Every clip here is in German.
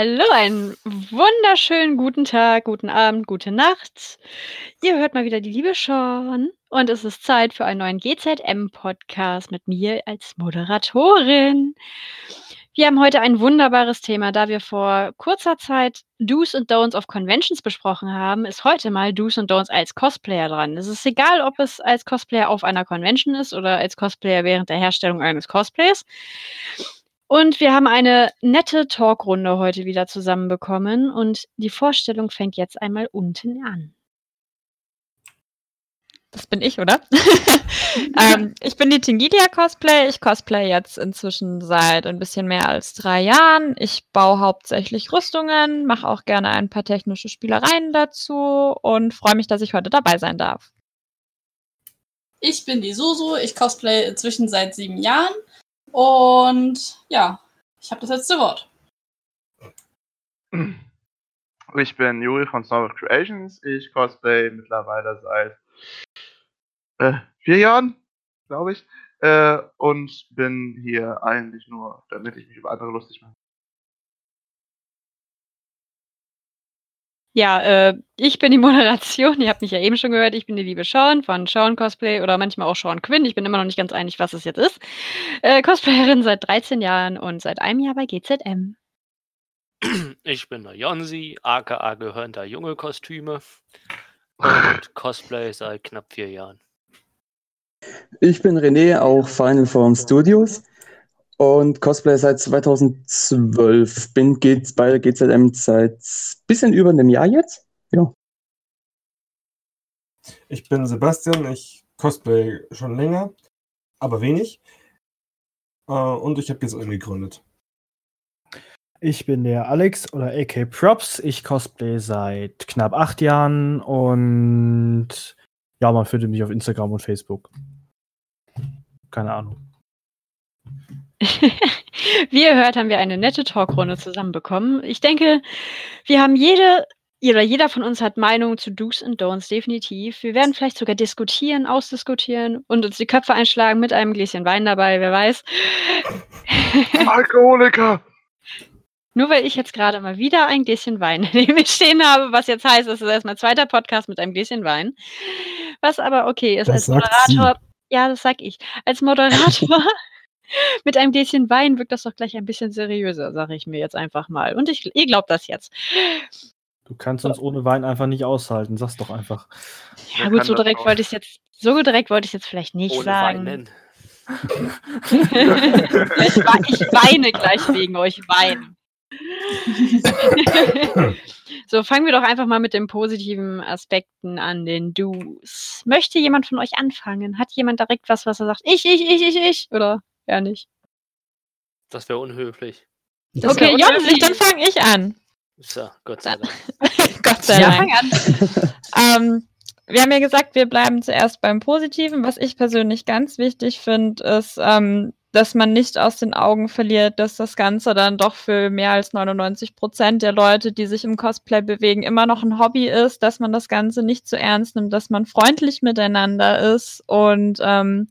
Hallo, einen wunderschönen guten Tag, guten Abend, gute Nacht. Ihr hört mal wieder die liebe Sean und es ist Zeit für einen neuen GZM-Podcast mit mir als Moderatorin. Wir haben heute ein wunderbares Thema. Da wir vor kurzer Zeit Do's und Don'ts of Conventions besprochen haben, ist heute mal Do's und Don'ts als Cosplayer dran. Es ist egal, ob es als Cosplayer auf einer Convention ist oder als Cosplayer während der Herstellung eines Cosplays. Und wir haben eine nette Talkrunde heute wieder zusammenbekommen und die Vorstellung fängt jetzt einmal unten an. Das bin ich, oder? ähm, ich bin die Tingilia Cosplay. Ich cosplay jetzt inzwischen seit ein bisschen mehr als drei Jahren. Ich baue hauptsächlich Rüstungen, mache auch gerne ein paar technische Spielereien dazu und freue mich, dass ich heute dabei sein darf. Ich bin die Susu. Ich cosplay inzwischen seit sieben Jahren und ja, ich habe das letzte Wort. Ich bin Juri von Snow Creations. Ich cosplay mittlerweile seit äh, vier Jahren, glaube ich. Äh, und bin hier eigentlich nur, damit ich mich über andere lustig mache. Ja, äh, ich bin die Moderation. Ihr habt mich ja eben schon gehört. Ich bin die liebe Sean von Sean Cosplay oder manchmal auch Sean Quinn. Ich bin immer noch nicht ganz einig, was es jetzt ist. Äh, Cosplayerin seit 13 Jahren und seit einem Jahr bei GZM. Ich bin der Jonsi, aka gehörender Junge Kostüme und Cosplay seit knapp vier Jahren. Ich bin René, auch Final Form Studios und Cosplay seit 2012. Bin geht's bei GZM seit bisschen über einem Jahr jetzt. Ja. Ich bin Sebastian, ich cosplay schon länger, aber wenig. Äh, und ich habe jetzt irgendwie gegründet. Ich bin der Alex oder AK Props. Ich cosplay seit knapp acht Jahren und ja, man findet mich auf Instagram und Facebook. Keine Ahnung. Wie ihr hört, haben wir eine nette Talkrunde zusammenbekommen. Ich denke, wir haben jede oder jeder von uns hat Meinungen zu Do's und Don'ts, definitiv. Wir werden vielleicht sogar diskutieren, ausdiskutieren und uns die Köpfe einschlagen mit einem Gläschen Wein dabei, wer weiß. Alkoholiker! Nur weil ich jetzt gerade mal wieder ein Gläschen Wein neben mir stehen habe, was jetzt heißt, es ist erst mein zweiter Podcast mit einem Gläschen Wein. Was aber okay ist Das als Moderator. Ja, das sag ich. Als Moderator mit einem Gläschen Wein wirkt das doch gleich ein bisschen seriöser, sage ich mir jetzt einfach mal. Und ich, ihr glaubt das jetzt. Du kannst uns ohne Wein einfach nicht aushalten. Sag's doch einfach. Ja, Wer gut, so direkt wollte ich jetzt, so direkt wollte ich jetzt vielleicht nicht Ohne sagen. Weinen. ich, wei- ich weine gleich wegen euch Wein. so, fangen wir doch einfach mal mit den positiven Aspekten an, den Do's. Möchte jemand von euch anfangen? Hat jemand direkt was, was er sagt? Ich, ich, ich, ich, ich? Oder eher nicht? Das wäre unhöflich. Das okay, wär unhöflich. dann fange ich an. So, Gott sei Dank. Gott sei Ja, Dank. fang an. Ähm, wir haben ja gesagt, wir bleiben zuerst beim Positiven. Was ich persönlich ganz wichtig finde, ist, ähm, dass man nicht aus den Augen verliert, dass das Ganze dann doch für mehr als 99 Prozent der Leute, die sich im Cosplay bewegen, immer noch ein Hobby ist, dass man das Ganze nicht zu ernst nimmt, dass man freundlich miteinander ist und ähm,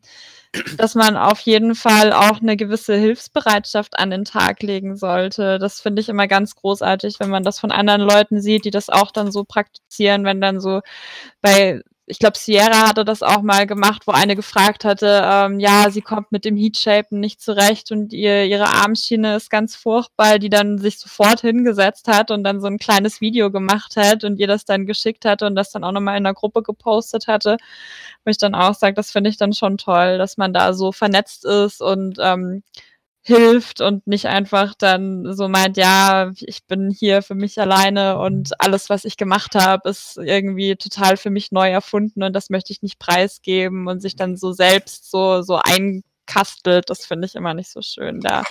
dass man auf jeden Fall auch eine gewisse Hilfsbereitschaft an den Tag legen sollte. Das finde ich immer ganz großartig, wenn man das von anderen Leuten sieht, die das auch dann so praktizieren, wenn dann so bei ich glaube, Sierra hatte das auch mal gemacht, wo eine gefragt hatte, ähm, ja, sie kommt mit dem Heatshapen nicht zurecht und ihr, ihre Armschiene ist ganz furchtbar, die dann sich sofort hingesetzt hat und dann so ein kleines Video gemacht hat und ihr das dann geschickt hatte und das dann auch nochmal in der Gruppe gepostet hatte, wo ich dann auch sage, das finde ich dann schon toll, dass man da so vernetzt ist und ähm, hilft und nicht einfach dann so meint, ja, ich bin hier für mich alleine und alles, was ich gemacht habe, ist irgendwie total für mich neu erfunden und das möchte ich nicht preisgeben und sich dann so selbst so, so einkastelt. Das finde ich immer nicht so schön. Da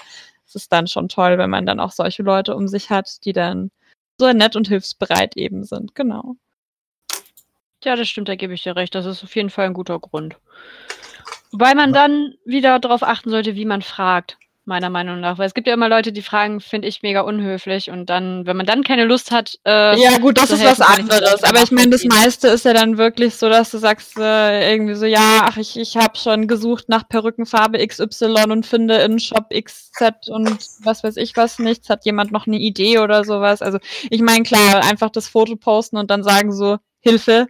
ist es dann schon toll, wenn man dann auch solche Leute um sich hat, die dann so nett und hilfsbereit eben sind. Genau. Ja, das stimmt, da gebe ich dir recht. Das ist auf jeden Fall ein guter Grund. Wobei man dann wieder darauf achten sollte, wie man fragt. Meiner Meinung nach. Weil es gibt ja immer Leute, die fragen, finde ich mega unhöflich. Und dann, wenn man dann keine Lust hat, äh, Ja, gut, das ist helfen, was anderes. Aber ich meine, das meiste ist ja dann wirklich so, dass du sagst äh, irgendwie so, ja, ach, ich, ich habe schon gesucht nach Perückenfarbe XY und finde in Shop XZ und was weiß ich was nichts. Hat jemand noch eine Idee oder sowas? Also ich meine, klar, einfach das Foto posten und dann sagen so, Hilfe,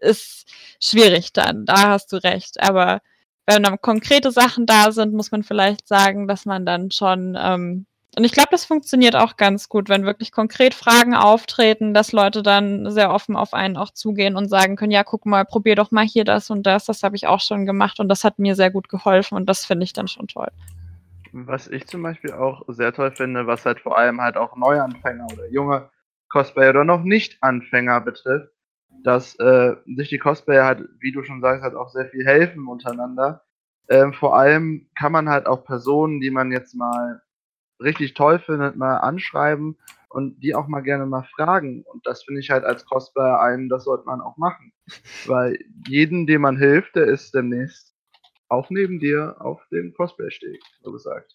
ist schwierig dann. Da hast du recht. Aber wenn dann konkrete Sachen da sind, muss man vielleicht sagen, dass man dann schon ähm, und ich glaube, das funktioniert auch ganz gut, wenn wirklich konkret Fragen auftreten, dass Leute dann sehr offen auf einen auch zugehen und sagen können, ja, guck mal, probier doch mal hier das und das, das habe ich auch schon gemacht und das hat mir sehr gut geholfen und das finde ich dann schon toll. Was ich zum Beispiel auch sehr toll finde, was halt vor allem halt auch Neuanfänger oder junge Cosplayer oder noch Nicht-Anfänger betrifft, dass äh, sich die Cosplayer halt, wie du schon sagst, halt auch sehr viel helfen untereinander. Ähm, vor allem kann man halt auch Personen, die man jetzt mal richtig toll findet, mal anschreiben und die auch mal gerne mal fragen. Und das finde ich halt als Cosplayer einen, das sollte man auch machen. Weil jeden, dem man hilft, der ist demnächst auch neben dir auf dem Cosplay-Steg, so gesagt.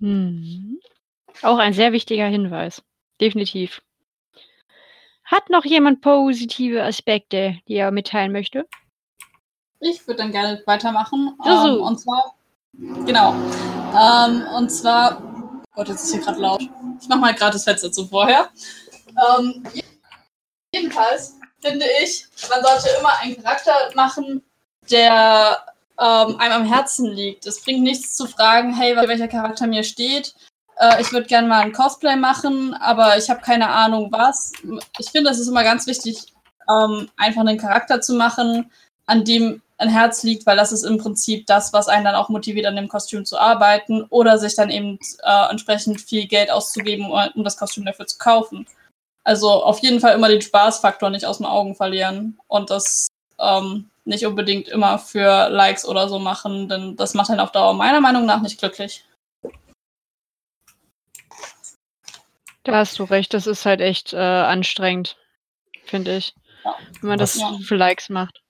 Hm. Auch ein sehr wichtiger Hinweis. Definitiv. Hat noch jemand positive Aspekte, die er mitteilen möchte? Ich würde dann gerne weitermachen. So, so. Ähm, und zwar, genau. Ähm, und zwar, oh Gott, jetzt ist hier gerade laut. Ich mache mal gerade das Fenster zu vorher. Ähm, jedenfalls finde ich, man sollte immer einen Charakter machen, der ähm, einem am Herzen liegt. Es bringt nichts zu fragen, hey, welcher Charakter mir steht. Äh, ich würde gerne mal ein Cosplay machen, aber ich habe keine Ahnung was. Ich finde, es ist immer ganz wichtig, ähm, einfach einen Charakter zu machen, an dem ein Herz liegt, weil das ist im Prinzip das, was einen dann auch motiviert, an dem Kostüm zu arbeiten oder sich dann eben äh, entsprechend viel Geld auszugeben, um, das Kostüm dafür zu kaufen. Also auf jeden Fall immer den Spaßfaktor nicht aus den Augen verlieren und das ähm, nicht unbedingt immer für Likes oder so machen, denn das macht einen auf Dauer meiner Meinung nach nicht glücklich. Da hast du recht, das ist halt echt äh, anstrengend, finde ich. Ja. Wenn man das Ja. für Likes macht.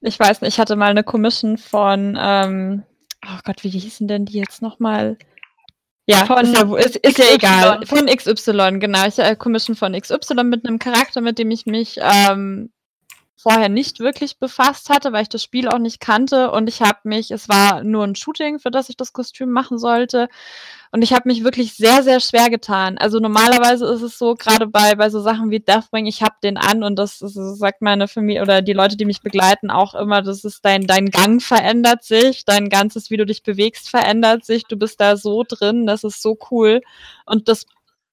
Ich weiß nicht, ich hatte mal eine Commission von, ähm, oh Gott, wie hießen denn die jetzt nochmal? Ja, Von ist ja, ist, ist ja XY. egal. Von XY, genau. Ich äh, Commission von XY mit einem Charakter, mit dem ich mich ähm, vorher nicht wirklich befasst hatte, weil ich das Spiel auch nicht kannte. Und ich habe mich, es war nur ein Shooting, für das ich das Kostüm machen sollte. Und ich habe mich wirklich sehr, sehr schwer getan. Also normalerweise ist es so, gerade bei, bei so Sachen wie Deathwing, ich habe den an und das, das sagt meine Familie oder die Leute, die mich begleiten, auch immer, das ist dein, dein Gang verändert sich, dein ganzes, wie du dich bewegst, verändert sich. Du bist da so drin, das ist so cool. Und das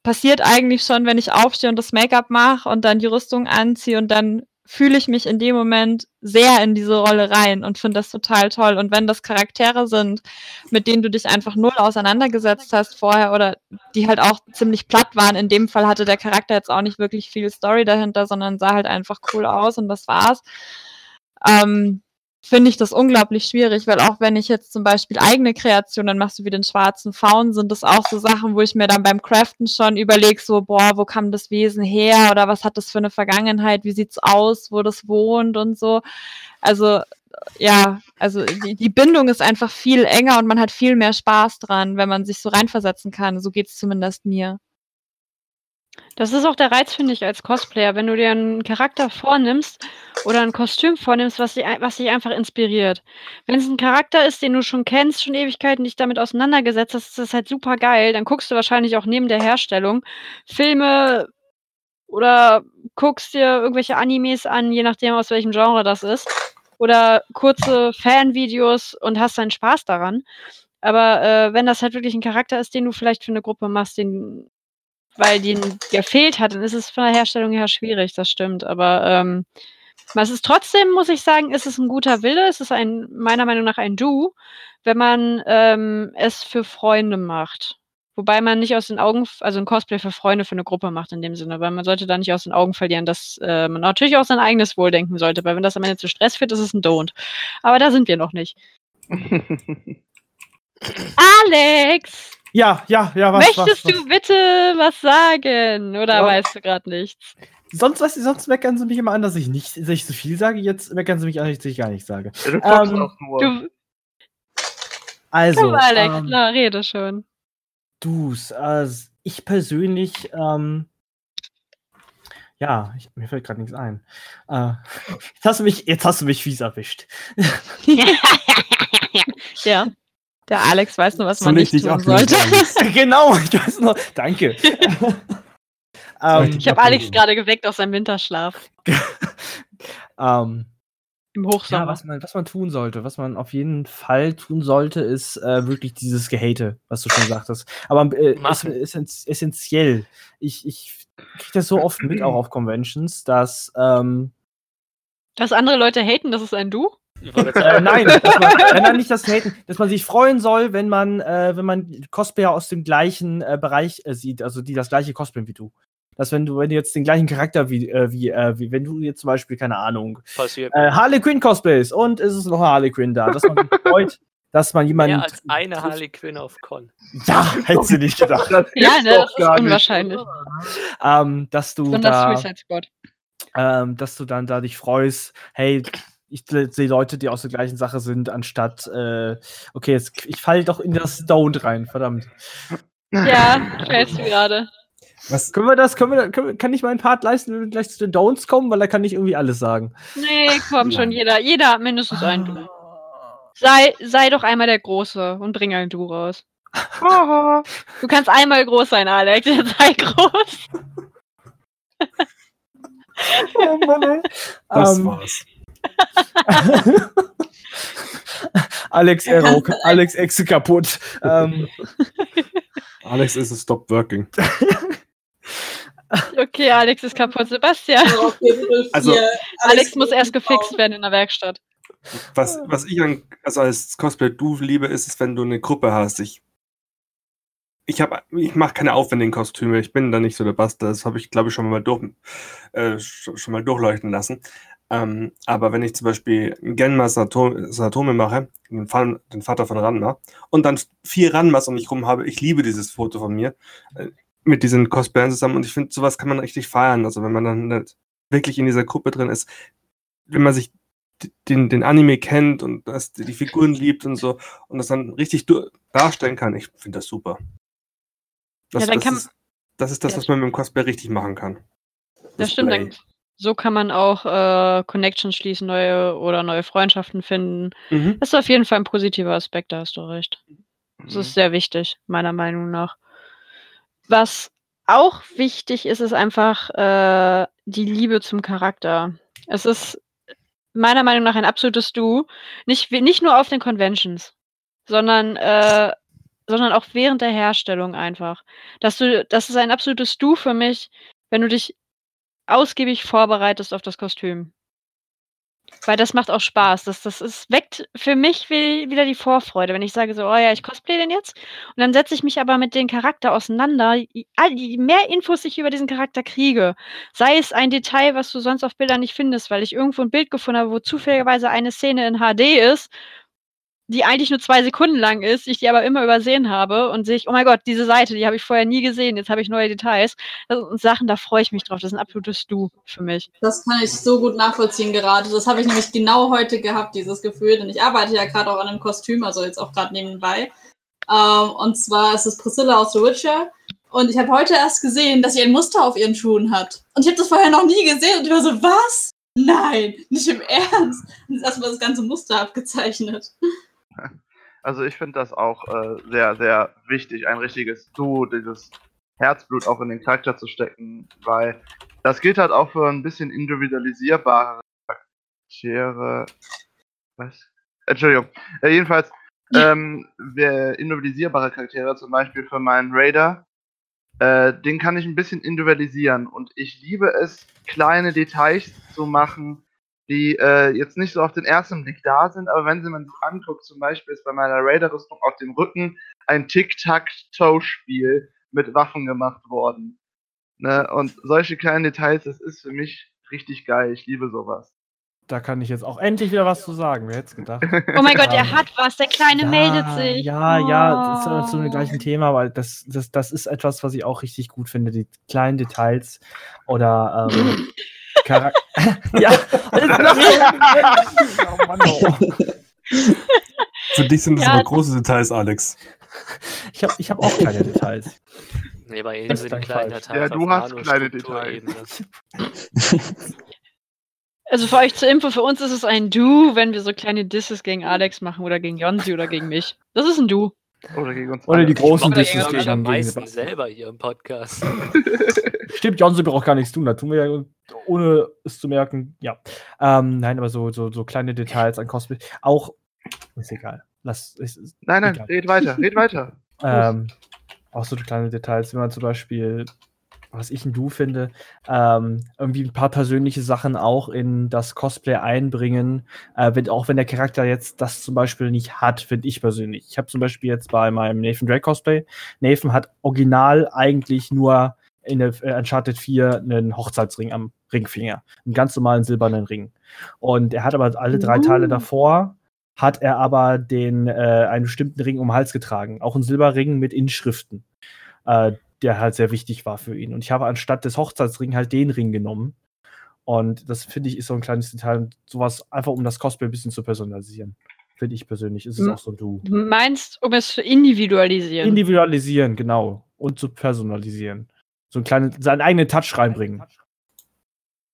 passiert eigentlich schon, wenn ich aufstehe und das Make-up mache und dann die Rüstung anziehe und dann fühle ich mich in dem Moment sehr in diese Rolle rein und finde das total toll. Und wenn das Charaktere sind, mit denen du dich einfach null auseinandergesetzt hast vorher oder die halt auch ziemlich platt waren, in dem Fall hatte der Charakter jetzt auch nicht wirklich viel Story dahinter, sondern sah halt einfach cool aus und das war's. Ähm, finde ich das unglaublich schwierig, weil auch wenn ich jetzt zum Beispiel eigene Kreationen mache, so wie den schwarzen Faun, sind das auch so Sachen, wo ich mir dann beim Craften schon überlege, so, boah, wo kam das Wesen her oder was hat das für eine Vergangenheit, wie sieht's aus, wo das wohnt und so. Also, ja, also die, die Bindung ist einfach viel enger und man hat viel mehr Spaß dran, wenn man sich so reinversetzen kann. So geht's zumindest mir. Das ist auch der Reiz, finde ich, als Cosplayer, wenn du dir einen Charakter vornimmst oder ein Kostüm vornimmst, was dich, was dich einfach inspiriert. Wenn es ein Charakter ist, den du schon kennst, schon Ewigkeiten dich damit auseinandergesetzt hast, ist das halt super geil. Dann guckst du wahrscheinlich auch neben der Herstellung Filme oder guckst dir irgendwelche Animes an, je nachdem, aus welchem Genre das ist. Oder kurze Fanvideos und hast deinen Spaß daran. Aber äh, wenn das halt wirklich ein Charakter ist, den du vielleicht für eine Gruppe machst, den weil den gefehlt hat, dann ist es von der Herstellung her schwierig, das stimmt. Aber ähm, es ist trotzdem, muss ich sagen, ist es ein guter Wille. Es ist ein, meiner Meinung nach ein Du, wenn man ähm, es für Freunde macht. Wobei man nicht aus den Augen, also ein Cosplay für Freunde, für eine Gruppe macht in dem Sinne, weil man sollte da nicht aus den Augen verlieren, dass äh, man natürlich auch sein eigenes Wohl denken sollte, weil wenn das am Ende zu Stress führt, ist es ein Don't. Aber da sind wir noch nicht. Alex! Ja, ja, ja, was, Möchtest was, du bitte was sagen? Oder Ja. weißt du gerade nichts? was? Sonst, was, sonst meckern sie mich immer an, dass ich nicht dass ich so viel sage. Jetzt meckern sie mich an, dass ich gar nichts sage. du guckst Ähm, auch nur. Du, Also, Komm, Alex, ähm, na, rede schon. du's, äh, ich persönlich, ähm, ja, ich, mir fällt gerade nichts ein. Äh, jetzt hast du mich, jetzt hast du mich fies erwischt. ja. Der Alex weiß nur, was So man nicht tun sollte. genau, ich weiß noch. Danke. ähm, Ich habe Alex gerade geweckt aus seinem Winterschlaf ähm, im ja, Hochsommer. was man, was man tun sollte, was man auf jeden Fall tun sollte, ist äh, wirklich dieses Gehate, was du schon sagtest. Aber äh, ist, ist essentiell. Ich, ich kriege das so oft mit, auch auf Conventions, dass ähm, Dass andere Leute haten, das ist ein Du? Äh, nein, dass man, man nicht das haten, dass man sich freuen soll, wenn man, äh, wenn man Cosplayer aus dem gleichen äh, Bereich äh, sieht, also die das gleiche cosplayen wie du. Dass wenn du, wenn du jetzt den gleichen Charakter wie, äh, wie, äh, wie wenn du jetzt zum Beispiel, keine Ahnung, passiert äh, Harley Quinn cosplays und es ist noch eine Harley Quinn da, dass man sich freut, dass man jemanden. mehr als eine Harley Quinn auf Con. Ja, hättest du nicht gedacht. Das Ja, ne, das ist unwahrscheinlich. ähm, dass du Besonders da, Suicide Squad. ähm, dass du dann da dich freust, hey, ich sehe Leute, die aus der gleichen Sache sind, anstatt, äh, okay, jetzt, ich falle doch in das Stoned rein, verdammt. Ja, fällst du gerade. Was, Können wir das, können wir, können wir, kann ich meinen Part leisten, wenn wir gleich zu den Don'ts kommen, weil da kann ich irgendwie alles sagen. Nee, komm schon, jeder, jeder hat mindestens einen Du. Sei, sei doch einmal der Große und bring ein Du raus. Du kannst einmal groß sein, Alex. Sei groß. Oh Mann, ey. das Ähm, war's. Alex Aero, Alex Exe kaputt. Ähm, Alex ist es stop working. Okay, Alex ist kaputt. Sebastian. Also-. Alex muss erst gefixt werden in der Werkstatt. Was, was ich an, also als Cosplay du liebe, ist es, wenn du eine Gruppe hast. Ich, ich, hab, ich mache keine aufwendigen Kostüme. Ich bin da nicht so der Buster. Das habe ich, glaube ich, schon mal, durch, äh, schon mal durchleuchten lassen. Ähm, aber wenn ich zum Beispiel Genma Sato- Satome mache, den, Vater von Ranma, und dann vier Ranmas um mich rum habe, ich liebe dieses Foto von mir, äh, mit diesen Cosplayern zusammen. Und ich finde, sowas kann man richtig feiern. Also wenn man dann wirklich in dieser Gruppe drin ist, wenn man sich den, den Anime kennt und das, die Figuren liebt und so und das dann richtig darstellen kann, ich finde das super. Das, Ja, dann das, kann- ist, das ist das, Ja. was man mit dem Cosplay richtig machen kann. Das stimmt. Display. Dann, so kann man auch äh, Connections schließen, neue oder neue Freundschaften finden. Mhm. Das ist auf jeden Fall ein positiver Aspekt, da hast du recht. Das Mhm. ist sehr wichtig, meiner Meinung nach. Was auch wichtig ist, ist einfach äh, die Liebe zum Charakter. Es ist meiner Meinung nach ein absolutes Du. Nicht, nicht nur auf den Conventions, sondern, äh, sondern auch während der Herstellung einfach. Dass du, das ist ein absolutes Du für mich, wenn du dich ausgiebig vorbereitest auf das Kostüm. Weil das macht auch Spaß. Das, das ist, weckt für mich wie- wieder die Vorfreude, wenn ich sage so, oh ja, ich cosplay den jetzt. Und dann setze ich mich aber mit dem Charakter auseinander. Je mehr Infos ich über diesen Charakter kriege, sei es ein Detail, was du sonst auf Bildern nicht findest, weil ich irgendwo ein Bild gefunden habe, wo zufälligerweise eine Szene in HD ist, die eigentlich nur zwei Sekunden lang ist, ich die aber immer übersehen habe und sehe ich, oh mein Gott, diese Seite, die habe ich vorher nie gesehen, jetzt habe ich neue Details. Sind Sachen, da freue ich mich drauf. Das ist ein absolutes Du für mich. Das kann ich so gut nachvollziehen gerade. Das habe ich nämlich genau heute gehabt, dieses Gefühl. Denn ich arbeite ja gerade auch an einem Kostüm, also jetzt auch gerade nebenbei. Ähm, und zwar ist es Priscilla aus The Witcher. Und ich habe heute erst gesehen, dass sie ein Muster auf ihren Schuhen hat. Und ich habe das vorher noch nie gesehen. Und ich war so, was? Nein, nicht im Ernst. Und ist erstmal das ganze Muster abgezeichnet. Also ich finde das auch äh, sehr, sehr wichtig, ein richtiges Du, dieses Herzblut auch in den Charakter zu stecken, weil das gilt halt auch für ein bisschen individualisierbare Charaktere. Was? Entschuldigung. Äh, jedenfalls, ähm, individualisierbare Charaktere, zum Beispiel für meinen Raider, äh, den kann ich ein bisschen individualisieren und ich liebe es, kleine Details zu machen, die äh, jetzt nicht so auf den ersten Blick da sind, aber wenn sie man sich anguckt, zum Beispiel ist bei meiner Raider-Rüstung auf dem Rücken ein Tic-Tac-Toe-Spiel mit Waffen gemacht worden. Ne? Und solche kleinen Details, das ist für mich richtig geil. Ich liebe sowas. Da kann ich jetzt auch endlich wieder was zu sagen. Wer hätte es gedacht? Oh mein Gott, er Ähm, hat was, der Kleine meldet sich. Ja, ja, das ist zu dem Oh. gleichen Thema, weil das, das, das ist etwas, was ich auch richtig gut finde, die kleinen Details oder ähm, Charak ja, oh Mann, oh. Für dich sind das Ja. aber große Details, Alex. Ich habe ich hab auch keine Details. Nee, bei Das sind ist die kleinen falsch. Dateien Ja, du hast kleine Nanostrukturebene. Also für euch zur Info, für uns ist es ein Du, wenn wir so kleine Disses gegen Alex machen oder gegen Jonsi oder gegen mich. Das ist ein Du. Oder gegen uns Oder die großen Disses gegen gegen, am meisten selber hier im Podcast. Stimmt, Johnson braucht gar nichts tun. Da tun wir ja, ohne es zu merken, ja. Ähm, nein, aber so, so, so kleine Details an Cosplay. Auch, ist egal. Lass, ist, ist, Nein, nein, egal. red weiter, red weiter. Ähm, auch so kleine Details, wenn man zum Beispiel, was ich ein Du finde, ähm, irgendwie ein paar persönliche Sachen auch in das Cosplay einbringen, äh, wenn, auch wenn der Charakter jetzt das zum Beispiel nicht hat, finde ich persönlich. Ich habe zum Beispiel jetzt bei meinem Nathan Drake Cosplay, Nathan hat original eigentlich nur in der äh, Uncharted 4 einen Hochzeitsring am Ringfinger, einen ganz normalen silbernen Ring. Und er hat aber alle drei Teile davor hat er aber den, äh, einen bestimmten Ring um den Hals getragen. Auch ein Silberring mit Inschriften, äh, der halt sehr wichtig war für ihn. Und ich habe anstatt des Hochzeitsring halt den Ring genommen. Und das finde ich ist so ein kleines Detail. Sowas einfach, um das Cosplay ein bisschen zu personalisieren. Finde ich persönlich. Ist es auch so. Du meinst, um es zu individualisieren. Individualisieren, genau. Und zu personalisieren. So einen kleinen, seinen eigenen Touch reinbringen.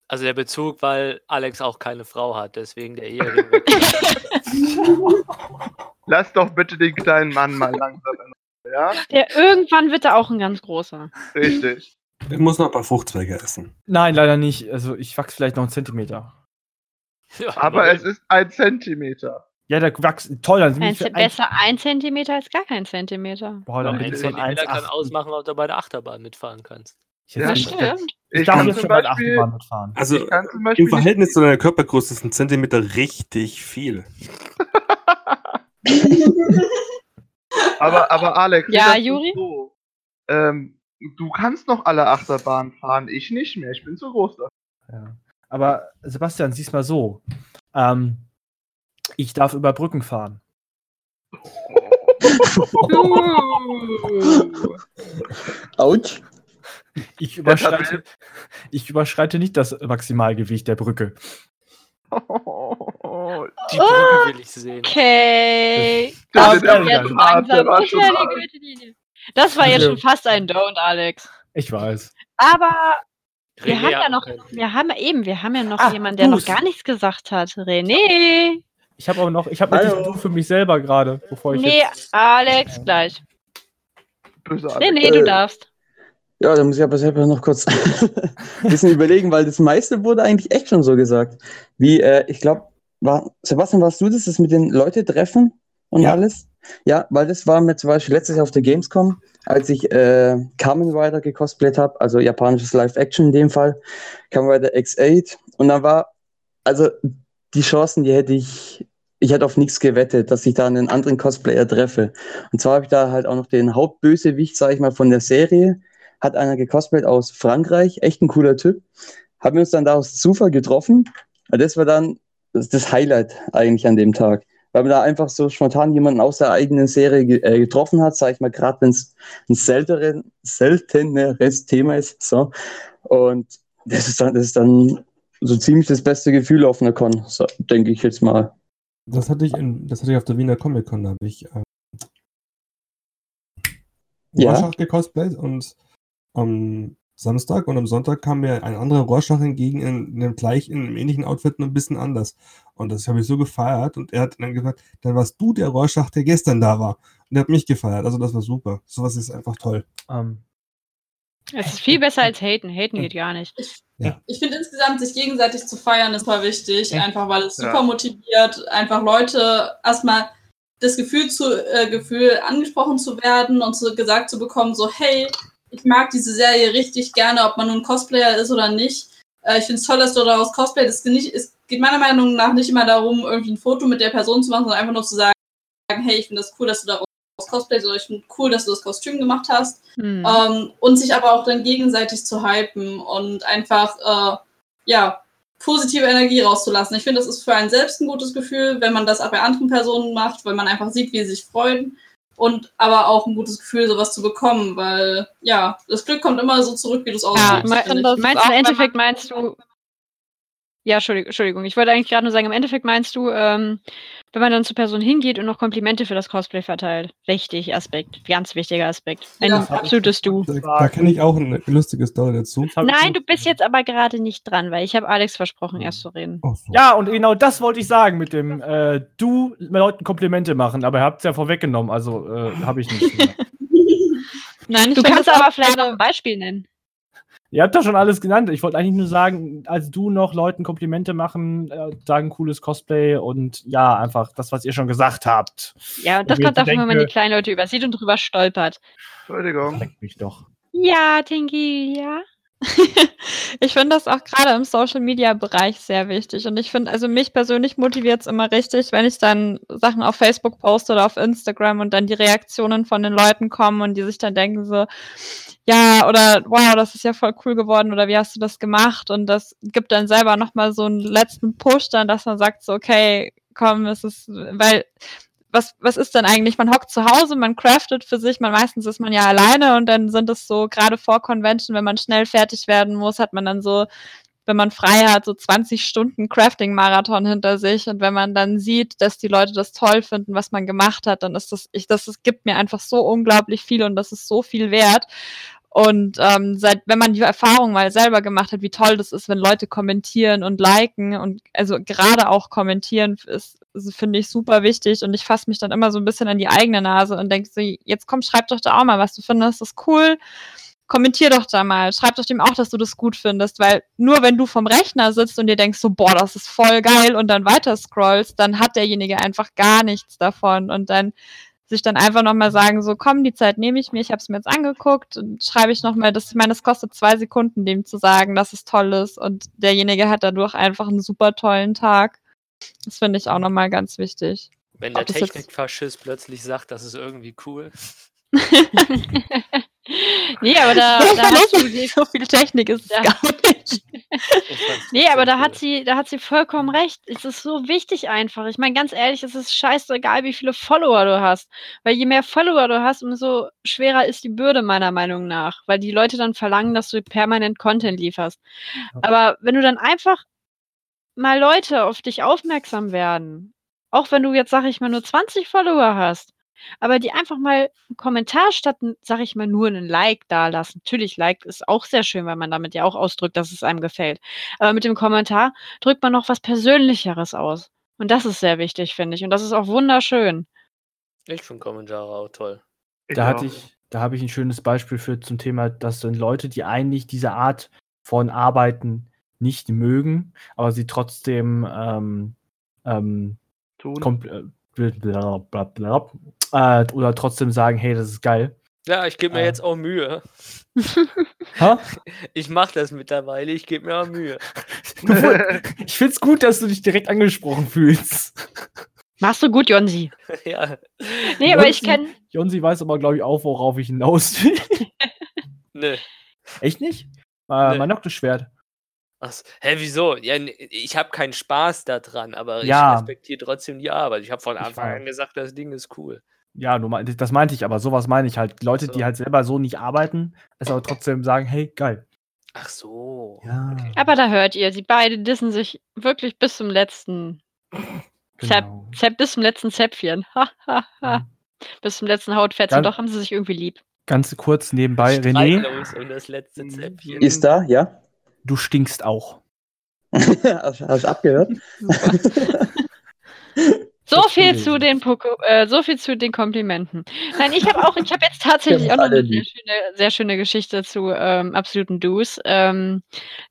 Also der Bezug, weil Alex auch keine Frau hat, deswegen der Ehering. Lass doch bitte den kleinen Mann mal langsam. in- Ja, Der irgendwann wird er auch ein ganz großer. richtig. Ich muss noch ein paar Fruchtzweige essen. Nein, leider nicht. Also ich wachse vielleicht noch einen Zentimeter. Ja, Aber immerhin. es ist ein Zentimeter. Ja, der wächst toll. Dann sind Ein, wir besser ein Zentimeter als gar kein Zentimeter. Boah, dann ein bin ich so ein Zentimeter kann 1,8. ausmachen, ob du bei der Achterbahn mitfahren kannst. Ich, Ja, jetzt- stimmt. ich Ich darf kann jetzt schon bei der Beispiel, Achterbahn mitfahren. Also ich kann zum Beispiel im Verhältnis zu deiner Körpergröße ist ein Zentimeter richtig viel. Aber, aber Alex, Ja, das Juri? So, ähm, du kannst noch alle Achterbahnen fahren, ich nicht mehr. Ich bin zu groß dafür. Ja. Aber Sebastian, sieh's mal so. Ähm, ich darf über Brücken fahren. Autsch. Ich überschreite, ich überschreite nicht das Maximalgewicht der Brücke. Die. Brücke will ich sehen. Okay. Das wird der- jetzt langsam. Das war jetzt schon fast ein Don't, Alex. Ich weiß. Aber wir René haben ja noch, wir haben eben, wir haben ja noch Ah, jemanden, der noch Bruce. gar nichts gesagt hat. René. Ich habe aber noch, ich habe wirklich Du für mich selber gerade, bevor ich Nee, jetzt. Alex gleich. Böse Alex. René, du Äh, darfst. Ja, da muss ich aber selber noch kurz ein bisschen überlegen, weil das meiste wurde eigentlich echt schon so gesagt. Wie, äh, ich glaube, war, Sebastian, warst du das, das mit den Leute treffen und Ja. alles? Ja, weil das war mir zum Beispiel letztes Jahr auf der Gamescom, als ich äh, Kamen Rider gecosplayt habe, also japanisches Live-Action in dem Fall, Kamen Rider X8. Und da war, also die Chancen, die hätte ich, ich hätte auf nichts gewettet, dass ich da einen anderen Cosplayer treffe. Und zwar habe ich da halt auch noch den Hauptbösewicht, sage ich mal, von der Serie, hat einer gecosplayt aus Frankreich, echt ein cooler Typ. Haben wir uns dann da aus Zufall getroffen. Und das war dann das, Highlight eigentlich an dem Tag. Weil man da einfach so spontan jemanden aus der eigenen Serie äh, getroffen hat, sage ich mal, gerade wenn es ein seltenere, selteneres Thema ist. So. Und das ist dann, das ist dann so ziemlich das beste Gefühl auf einer Con, so, denke ich jetzt mal. Das hatte ich, in, das hatte ich auf der Wiener Comic Con, da habe ich äh, Ja. Rorschach gecosplayt und am Samstag und am Sonntag kam mir ein anderer Rorschach entgegen in, in dem gleich in einem ähnlichen Outfit, nur ein bisschen anders. Und das habe ich so gefeiert und er hat dann gesagt, dann warst du der Rorschach, der gestern da war. Und er hat mich gefeiert. Also das war super. Sowas ist einfach toll. Ähm, Es ist viel besser als haten. Haten geht gar nicht. Ich finde insgesamt, sich gegenseitig zu feiern, ist voll wichtig, Ja. einfach weil es Ja. super motiviert, einfach Leute erstmal das Gefühl zu äh, Gefühl angesprochen zu werden und so gesagt zu bekommen, so hey, ich mag diese Serie richtig gerne, ob man nun Cosplayer ist oder nicht. Äh, ich finde es toll, dass du daraus Cosplay. Es geht meiner Meinung nach nicht immer darum, irgendwie ein Foto mit der Person zu machen, sondern einfach nur zu sagen, hey, ich finde das cool, dass du daraus Cosplay, oder ich finde cool, dass du das Kostüm gemacht hast. Hm. Ähm, und sich aber auch dann gegenseitig zu hypen und einfach, äh, ja, positive Energie rauszulassen. Ich finde, das ist für einen selbst ein gutes Gefühl, wenn man das auch bei anderen Personen macht, weil man einfach sieht, wie sie sich freuen. Und aber auch ein gutes Gefühl, sowas zu bekommen, weil, ja, das Glück kommt immer so zurück, wie du es Ja, ausdrückst. me ist meinst auch, du im Endeffekt meinst du, Ja, Entschuldigung, Entschuldigung. Ich wollte eigentlich gerade nur sagen, im Endeffekt meinst du, ähm, wenn man dann zur Person hingeht und noch Komplimente für das Cosplay verteilt. Wichtig Aspekt, ganz wichtiger Aspekt. Ein Ja. absolutes Du. Da, da kenne ich auch eine lustige Story dazu. Nein, du bist jetzt aber gerade nicht dran, weil ich habe Alex versprochen, erst zu reden. So. Ja, und genau das wollte ich sagen mit dem äh, du Leuten Komplimente machen, aber ihr habt es ja vorweggenommen, also äh, habe ich nicht. mehr. Nein, ich Du kannst aber vielleicht noch ein Beispiel nennen. Ihr habt doch schon alles genannt. Ich wollte eigentlich nur sagen, als du noch Leuten Komplimente machen, äh, sagen cooles Cosplay und ja, einfach das, was ihr schon gesagt habt. Ja, und das kommt jetzt davon, wenn man die denke- kleinen Leute übersieht und drüber stolpert. Entschuldigung. Leck mich doch. Ja, Tinky, ja. ich finde das auch gerade im Social Media Bereich sehr wichtig. Und ich finde, also mich persönlich motiviert es immer richtig, wenn ich dann Sachen auf Facebook poste oder auf Instagram und dann die Reaktionen von den Leuten kommen und die sich dann denken so, ja, oder wow, das ist ja voll cool geworden oder wie hast du das gemacht? Und das gibt dann selber nochmal so einen letzten Push dann, dass man sagt so, okay, komm, es ist, weil was, was ist denn eigentlich? Man hockt zu Hause, man craftet für sich, man meistens ist man ja alleine und dann sind es so, gerade vor Convention, wenn man schnell fertig werden muss, hat man dann so, wenn man frei hat, so 20 Stunden Crafting-Marathon hinter sich und wenn man dann sieht, dass die Leute das toll finden, was man gemacht hat, dann ist das, ich, das, das gibt mir einfach so unglaublich viel und das ist so viel wert. Und ähm, seit, wenn man die Erfahrung mal selber gemacht hat, wie toll das ist, wenn Leute kommentieren und liken und also gerade auch kommentieren ist, ist finde ich super wichtig. Und ich fasse mich dann immer so ein bisschen an die eigene Nase und denke so, jetzt komm, schreib doch da auch mal, was du findest, das ist cool. Kommentier doch da mal, schreib doch dem auch, dass du das gut findest, weil nur wenn du vom Rechner sitzt und dir denkst so, boah, das ist voll geil und dann weiter scrollst, dann hat derjenige einfach gar nichts davon. Und dann sich dann einfach nochmal sagen, so komm, die Zeit nehme ich mir, ich habe es mir jetzt angeguckt und schreibe ich nochmal, das, ich meine, es kostet zwei Sekunden, dem zu sagen, dass es toll ist und derjenige hat dadurch einfach einen super tollen Tag. Das finde ich auch nochmal ganz wichtig. Wenn der Technikfaschist plötzlich sagt, das ist irgendwie cool. Nee, aber da, da hast du die, so viel Technik ist es Ja. gar nicht. Nee, aber da hat sie, da hat sie vollkommen recht. Es ist so wichtig einfach. Ich meine, ganz ehrlich, es ist scheißegal, wie viele Follower du hast. Weil je mehr Follower du hast, umso schwerer ist die Bürde meiner Meinung nach. Weil die Leute dann verlangen, dass du permanent Content lieferst. Ja. Aber wenn du dann einfach mal Leute auf dich aufmerksam werden, auch wenn du jetzt, sag ich mal, nur 20 Follower hast, aber die einfach mal einen Kommentar statt, sag ich mal, nur einen Like da lassen. Natürlich, Like ist auch sehr schön, weil man damit ja auch ausdrückt, dass es einem gefällt. Aber mit dem Kommentar drückt man noch was Persönlicheres aus. Und das ist sehr wichtig, finde ich. Und das ist auch wunderschön. Ich finde Kommentare auch toll. Da hatte ich, da habe ich ein schönes Beispiel für zum Thema, dass dann Leute, die eigentlich diese Art von Arbeiten nicht mögen, aber sie trotzdem ähm, ähm, Tun. Äh, blablabla, äh, oder trotzdem sagen, hey, das ist geil. Ja, ich gebe mir Ah. jetzt auch Mühe. Ha? Ich mache das mittlerweile, ich gebe mir auch Mühe. ich find's gut, dass du dich direkt angesprochen fühlst. Machst du gut, Jonsi. ja. Nee, aber ich Jonsi- kenne. Jonsi weiß aber, glaube ich, auch, worauf ich hinaus will. Ne. Echt nicht? Äh, Nee. Mein Noctis-Schwert. Ach, hä, wieso? Ja, ich habe keinen Spaß daran, aber Ja. ich respektiere trotzdem die Arbeit. Ich habe von Anfang an gesagt, das Ding ist cool. Ja, mein, das meinte ich, aber sowas meine ich halt. Leute, So. die halt selber so nicht arbeiten, es aber trotzdem sagen, hey, geil. Ach so. Ja. Okay. Aber da hört ihr, sie beide dissen sich wirklich bis zum letzten Zäp, Genau. Zäp, bis zum letzten Zäpfchen. Ha, ha, ha. Mhm. Bis zum letzten Hautfetzen. Dann- Doch haben sie sich irgendwie lieb. Ganz kurz nebenbei, René, uns um das letzte Zäpfchen. Ist da, ja? Du stinkst auch. hast, hast abgehört? So viel zu den Poko äh, so viel zu den Komplimenten. Nein, ich habe auch, ich habe jetzt tatsächlich Wir auch noch eine sehr schöne, sehr schöne Geschichte zu ähm, absoluten Do's. Ähm,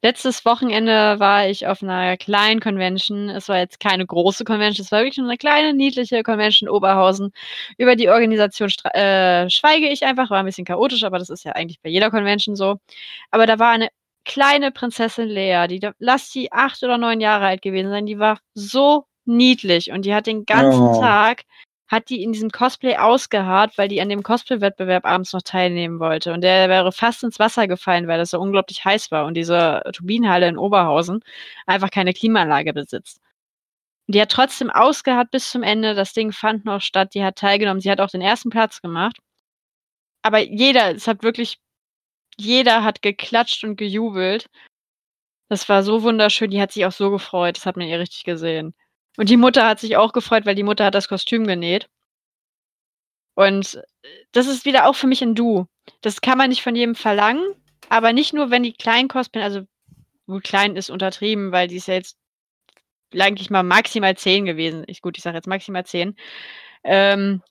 letztes Wochenende war ich auf einer kleinen Convention. Es war jetzt keine große Convention, es war wirklich nur eine kleine, niedliche Convention in Oberhausen. Über die Organisation äh, schweige ich einfach, war ein bisschen chaotisch, aber das ist ja eigentlich bei jeder Convention so. Aber da war eine kleine Prinzessin Lea, die, da- lass die acht oder neun Jahre alt gewesen sein, die war so niedlich und die hat den ganzen Oh. Tag, hat die in diesem Cosplay ausgeharrt, weil die an dem Cosplay-Wettbewerb abends noch teilnehmen wollte. Und der wäre fast ins Wasser gefallen, weil das so unglaublich heiß war und diese Turbinenhalle in Oberhausen einfach keine Klimaanlage besitzt. Die hat trotzdem ausgeharrt bis zum Ende. Das Ding fand noch statt. Die hat teilgenommen. Sie hat auch den ersten Platz gemacht. Aber jeder, es hat wirklich, jeder hat geklatscht und gejubelt. Das war so wunderschön, die hat sich auch so gefreut, das hat man ihr richtig gesehen. Und die Mutter hat sich auch gefreut, weil die Mutter hat das Kostüm genäht. Und, äh, das ist wieder auch für mich 'n Du. Das kann man nicht von jedem verlangen, aber nicht nur, wenn die klein cosplayen, also gut, klein ist untertrieben, weil die ist ja jetzt eigentlich mal maximal 10 gewesen. Ich gut, ich sage jetzt maximal 10. Ähm,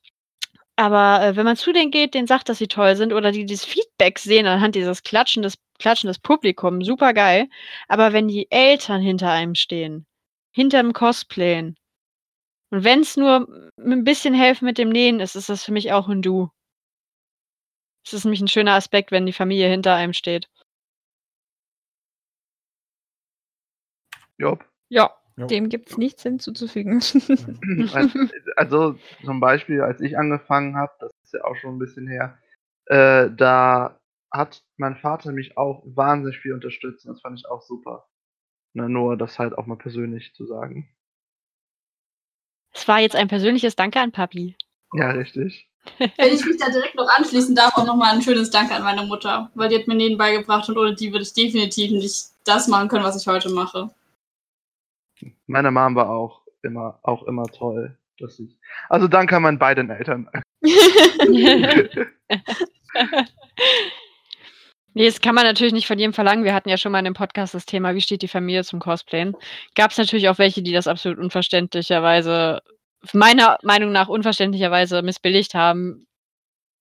aber, äh, wenn man zu denen geht, denen sagt, dass sie toll sind oder die dieses Feedback sehen anhand dieses Klatschen des Klatschen des Publikum, supergeil. Aber wenn die Eltern hinter einem stehen, hinterm Cosplayen und wenn's nur m 'n bisschen helfen mit dem Nähen ist, ist das für mich auch 'n Du. Es ist nämlich 'n schöner Aspekt, wenn die Familie hinter einem steht. Jopp. Ja, Jo. dem gibt's nichts hinzuzufügen. Al also, zum Beispiel, als ich angefangen habe, das ist ja auch schon 'n bisschen her, äh, da hat mein Vater mich auch wahnsinnig viel unterstützt und das fand ich auch super. Ne, nur das halt auch mal persönlich zu sagen. Es war jetzt ein persönliches Danke an Papi. Ja, richtig. Wenn ich mich da direkt noch anschließen darf, auch noch mal 'n schönes Danke an meine Mutter, weil die hat mir Nähen beigebracht und ohne die würde ich definitiv nicht das machen können, was ich heute mache. Meine Mom war auch immer auch immer toll, dass ich also, danke an meinen beiden Eltern. Ne, das kann man natürlich nicht von jedem verlangen. Wir hatten ja schon mal in dem Podcast das Thema: „Wie steht die Familie zum Cosplayen?“ Gab's natürlich auch welche, die das absolut unverständlicherweise meiner Meinung nach unverständlicherweise missbilligt haben.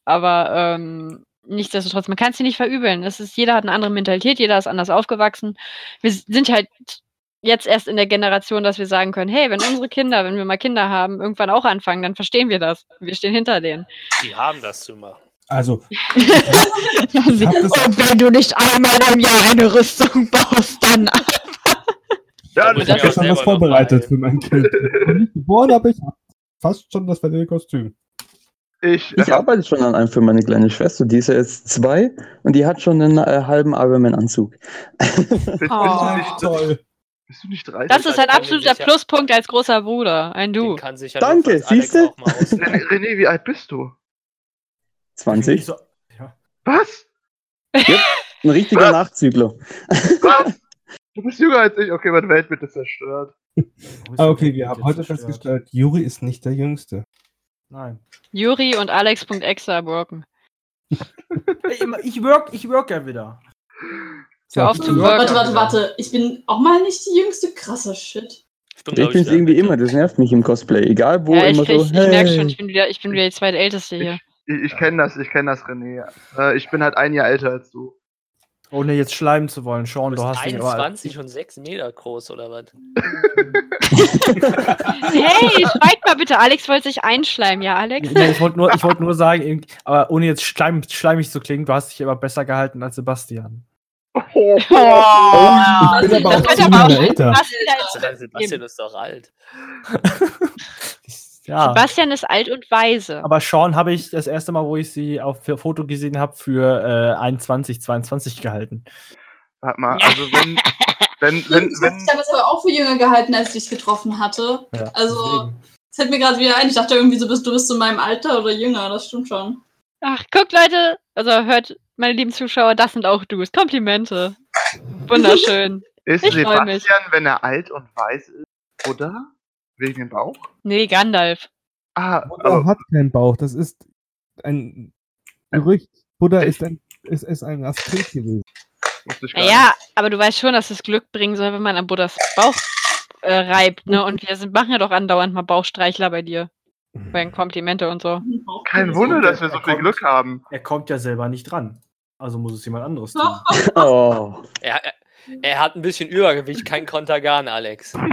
Aber, ähm, nichtsdestotrotz, man kann's ihnen nicht verübeln. Es ist jeder hat 'ne andere Mentalität, jeder ist anders aufgewachsen. Wir sind halt jetzt erst in der Generation, dass wir sagen können: „Hey, wenn unsere Kinder wenn wir mal Kinder haben, irgendwann auch anfangen, dann verstehen wir das. Wir stehen hinter denen.“ Die haben das zu machen. Also, Und wenn du nicht einmal im Jahr eine Rüstung baust, dann Ja, ich ich habe schon was vorbereitet für mein Kind. Noch nicht geboren, aber ich habe fast schon das fertige Kostüm. ich Ich habe arbeite schon an einem für meine kleine Schwester. Die ist ja jetzt 2 und die hat schon 'nen, äh, halben Ironman-Anzug. Oh. Toll. Bist du nicht 30? Das ist ein kann absoluter sicher- Pluspunkt als großer Bruder, ein Den Du. kann sich ja Danke, mal ausleihen. René, wie alt bist du? 20. So, ja. Was? 'N richtiger Was? Nachzügler. Was? Du bist jünger als ich. Okay, mein Weltbild ist zerstört. Ah, okay, wir haben heute festgestellt, Juri ist nicht der Jüngste. Nein. Juri und Alex.exa worken. Ich, ich work, ich work ja wieder. Hör auf zu. Warte, warte, warte. Ich bin auch mal nicht die jüngste. Krasser Shit. Ich bin, Ich bin's der irgendwie immer, das nervt mich im Cosplay. Egal wo, Ja, ich, immer ich, so, ich merke schon, hey. ich bin wieder, ich bin wieder die zweitälteste hier. Ich, ich kenne das, ich kenne das, René. Äh, ich bin halt ein Jahr älter als du. Ohne jetzt schleimen zu wollen. Sean, Du du, hast dich aber. 21 und 6 Meter groß, oder was? Hey, schweigt mal bitte. Alex wollte sich einschleimen, ja, Alex? Nee, ich wollte nur, ich wollt nur sagen, aber ohne jetzt schleim, schleimig zu klingen, du hast dich immer besser gehalten als Sebastian. Oh, Oh, Ich bin aber das auch zehn Jahre älter. Sebastian ist doch alt. Ja. Sebastian ist alt und weise. Aber Sean habe ich das erste Mal, wo ich sie auf für Foto gesehen habe, für äh, 21, 22 gehalten. warte mal, also wenn, wenn, wenn, ich habe wenn, damals aber auch für jünger gehalten, als ich dich getroffen hatte. Ja, Also, das fällt mir gerade wieder ein. Ich dachte irgendwie, so bist, du bist in meinem Alter oder jünger. Das stimmt schon. Ach, guckt, Leute, also hört, meine lieben Zuschauer, das sind auch Du's. Komplimente. Wunderschön. ist ich. Sebastian, wenn er alt und weiß ist, oder? Wegen dem Bauch? Nee, Gandalf. Ah, Buddha hat keinen Bauch. Das ist ein Gerücht. Buddha ist ein, ist, ist ein Askret gewesen. Naja, aber du weißt schon, dass es Glück bringen soll, wenn man am Buddhas Bauch äh, reibt, ne? Und wir sind, machen ja doch andauernd mal Bauchstreichler bei dir. Wegen Komplimente und so. Kein Wunder, dass wir so viel Glück haben. Er kommt ja selber nicht dran. Also muss es jemand anderes tun. Oh. Er, er, hat ein bisschen Übergewicht, kein Kontergan, Alex.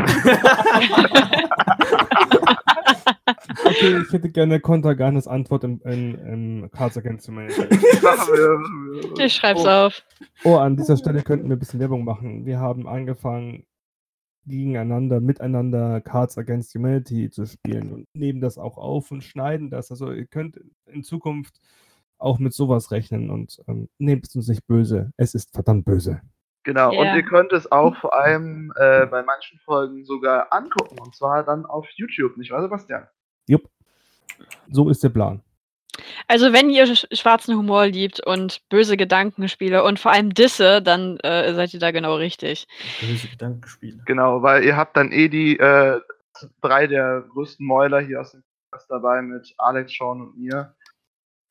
Okay, ich hätte gerne Konterganes Antwort im, in, im Cards Against Humanity. Ich schreib's Oh. auf. Oh, an dieser Stelle könnten wir ein bisschen Werbung machen. Wir haben angefangen, gegeneinander, miteinander Cards Against Humanity zu spielen und nehmen das auch auf und schneiden das. Also ihr könnt in Zukunft auch mit sowas rechnen und ähm, nehmt es uns nicht böse. Es ist verdammt böse. Genau, und Ja. ihr könnt es auch vor allem äh, bei manchen Folgen sogar angucken. Und zwar dann auf YouTube, nicht wahr, Sebastian? Jupp. So ist der Plan. Also wenn ihr sch schwarzen Humor liebt und böse Gedankenspiele und vor allem Disse, dann äh, seid ihr da genau richtig. Böse Gedankenspiele. Genau, weil ihr habt dann eh die äh, drei der größten Mäuler hier aus dem Podcast dabei mit Alex, Sean und mir.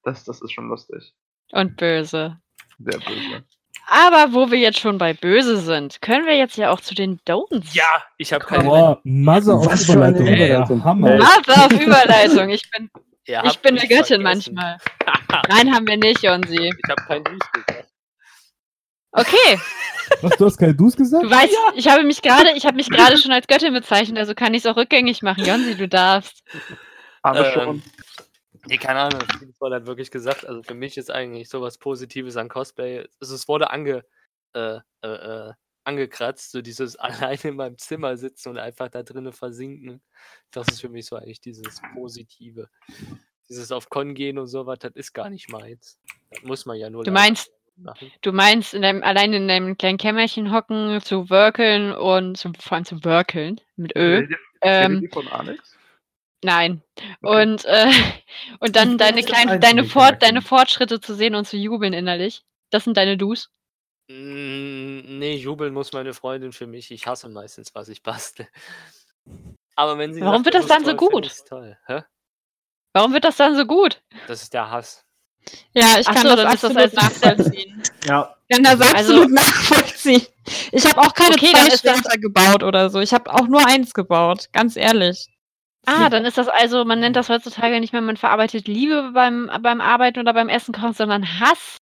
Das, das ist schon lustig. Und böse. Sehr böse. Aber wo wir jetzt schon bei böse sind, können wir jetzt ja auch zu den Don'ts. Ja, ich habe keine. Boah, Masse auf Was für eine Überleitung, Überleitung. Hammer. Warte auf Überleitung. Ich bin, Ihr ich bin eine Göttin vergessen. manchmal. Nein, haben wir nicht, Jonsi. Ich habe kein Dus gesagt. Okay, Was, du hast keine Dus gesagt? du weißt, ich habe mich gerade, ich habe mich gerade schon als Göttin bezeichnet, also kann ich es auch rückgängig machen. Jonsi, du darfst. Aber Ähm, schon. Nee, keine Ahnung, Friedensvoll hat wirklich gesagt, also für mich ist eigentlich sowas Positives an Cosplay. Also es wurde ange, äh, äh, äh, angekratzt, so dieses alleine in meinem Zimmer sitzen und einfach da drinnen versinken. Das ist für mich so eigentlich dieses Positive. Dieses auf Con gehen und sowas, das ist gar nicht meins. Das muss man ja nur Du meinst, machen. du meinst in deinem, allein in deinem kleinen Kämmerchen hocken, zu workeln und zu, vor allem zu workeln mit Ö. Redet ihr- redet Ähm, von Alex? Nein. Okay. Und, äh, und dann deine kleinen, deine, Fort, deine Fortschritte zu sehen und zu jubeln innerlich. Das sind deine Dus. Mm, Nee, jubeln muss meine Freundin für mich. Ich hasse meistens, was ich bastel. Aber wenn sie Warum sagt, wird das dann so toll, find gut? Toll. Hä? Warum wird das dann so gut? Das ist der Hass. Ja, ich Ach kann so, das dann ist das absolut als- nachvollziehen. Ja, Ich kann das Also- absolut nachvollziehen. Ich habe auch keine Okay, zwei Schwerter gebaut oder so. Ich habe auch nur eins gebaut, ganz ehrlich. Ah, dann ist das also, man nennt das heutzutage nicht mehr, man verarbeitet Liebe beim, beim Arbeiten oder beim Essen kochen, sondern Hass.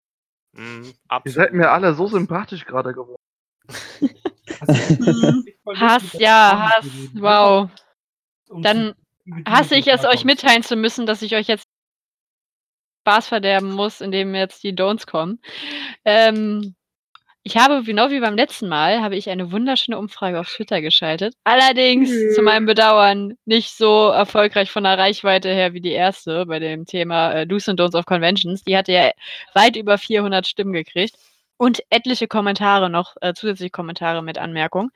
Mm, Ihr seid mir alle so sympathisch gerade geworden. Hass, ja, Hass, wow. Dann hasse ich es, euch mitteilen zu müssen, dass ich euch jetzt Spaß verderben muss, indem jetzt die Don'ts kommen. Ähm, ich habe, genau wie beim letzten Mal, habe ich eine wunderschöne Umfrage auf Twitter geschaltet. Allerdings, zu meinem Bedauern, nicht so erfolgreich von der Reichweite her wie die erste bei dem Thema äh, Do's und Don'ts of Conventions. Die hatte ja weit über 400 Stimmen gekriegt. Und etliche Kommentare noch, äh, zusätzliche Kommentare mit Anmerkung.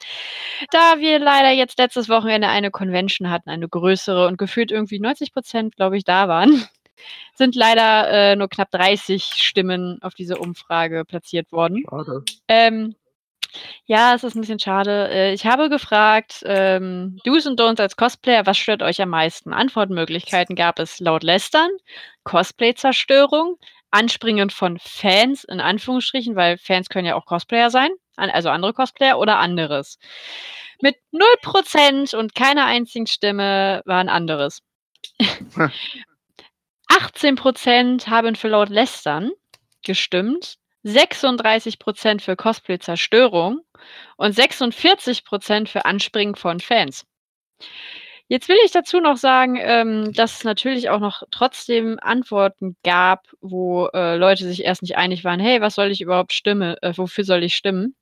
Da wir leider jetzt letztes Wochenende eine Convention hatten, eine größere und gefühlt irgendwie 90 Prozent, glaube ich, da waren, sind leider äh, nur knapp 30 Stimmen auf diese Umfrage platziert worden. Schade. Ähm, ja, es ist ein bisschen schade. Äh, ich habe gefragt, ähm, Do's und Don'ts als Cosplayer, was stört euch am meisten? Antwortmöglichkeiten gab es laut Lästern, Cosplay-Zerstörung, Anspringen von Fans, in Anführungsstrichen, weil Fans können ja auch Cosplayer sein, also andere Cosplayer oder anderes. Mit 0% und keiner einzigen Stimme war ein anderes. 18% haben für laut Lästern gestimmt, 36% für Cosplay-Zerstörung und 46% für Anspringen von Fans. Jetzt will ich dazu noch sagen, ähm, dass es natürlich auch noch trotzdem Antworten gab, wo äh, Leute sich erst nicht einig waren, hey, was soll ich überhaupt stimmen, äh, wofür soll ich stimmen?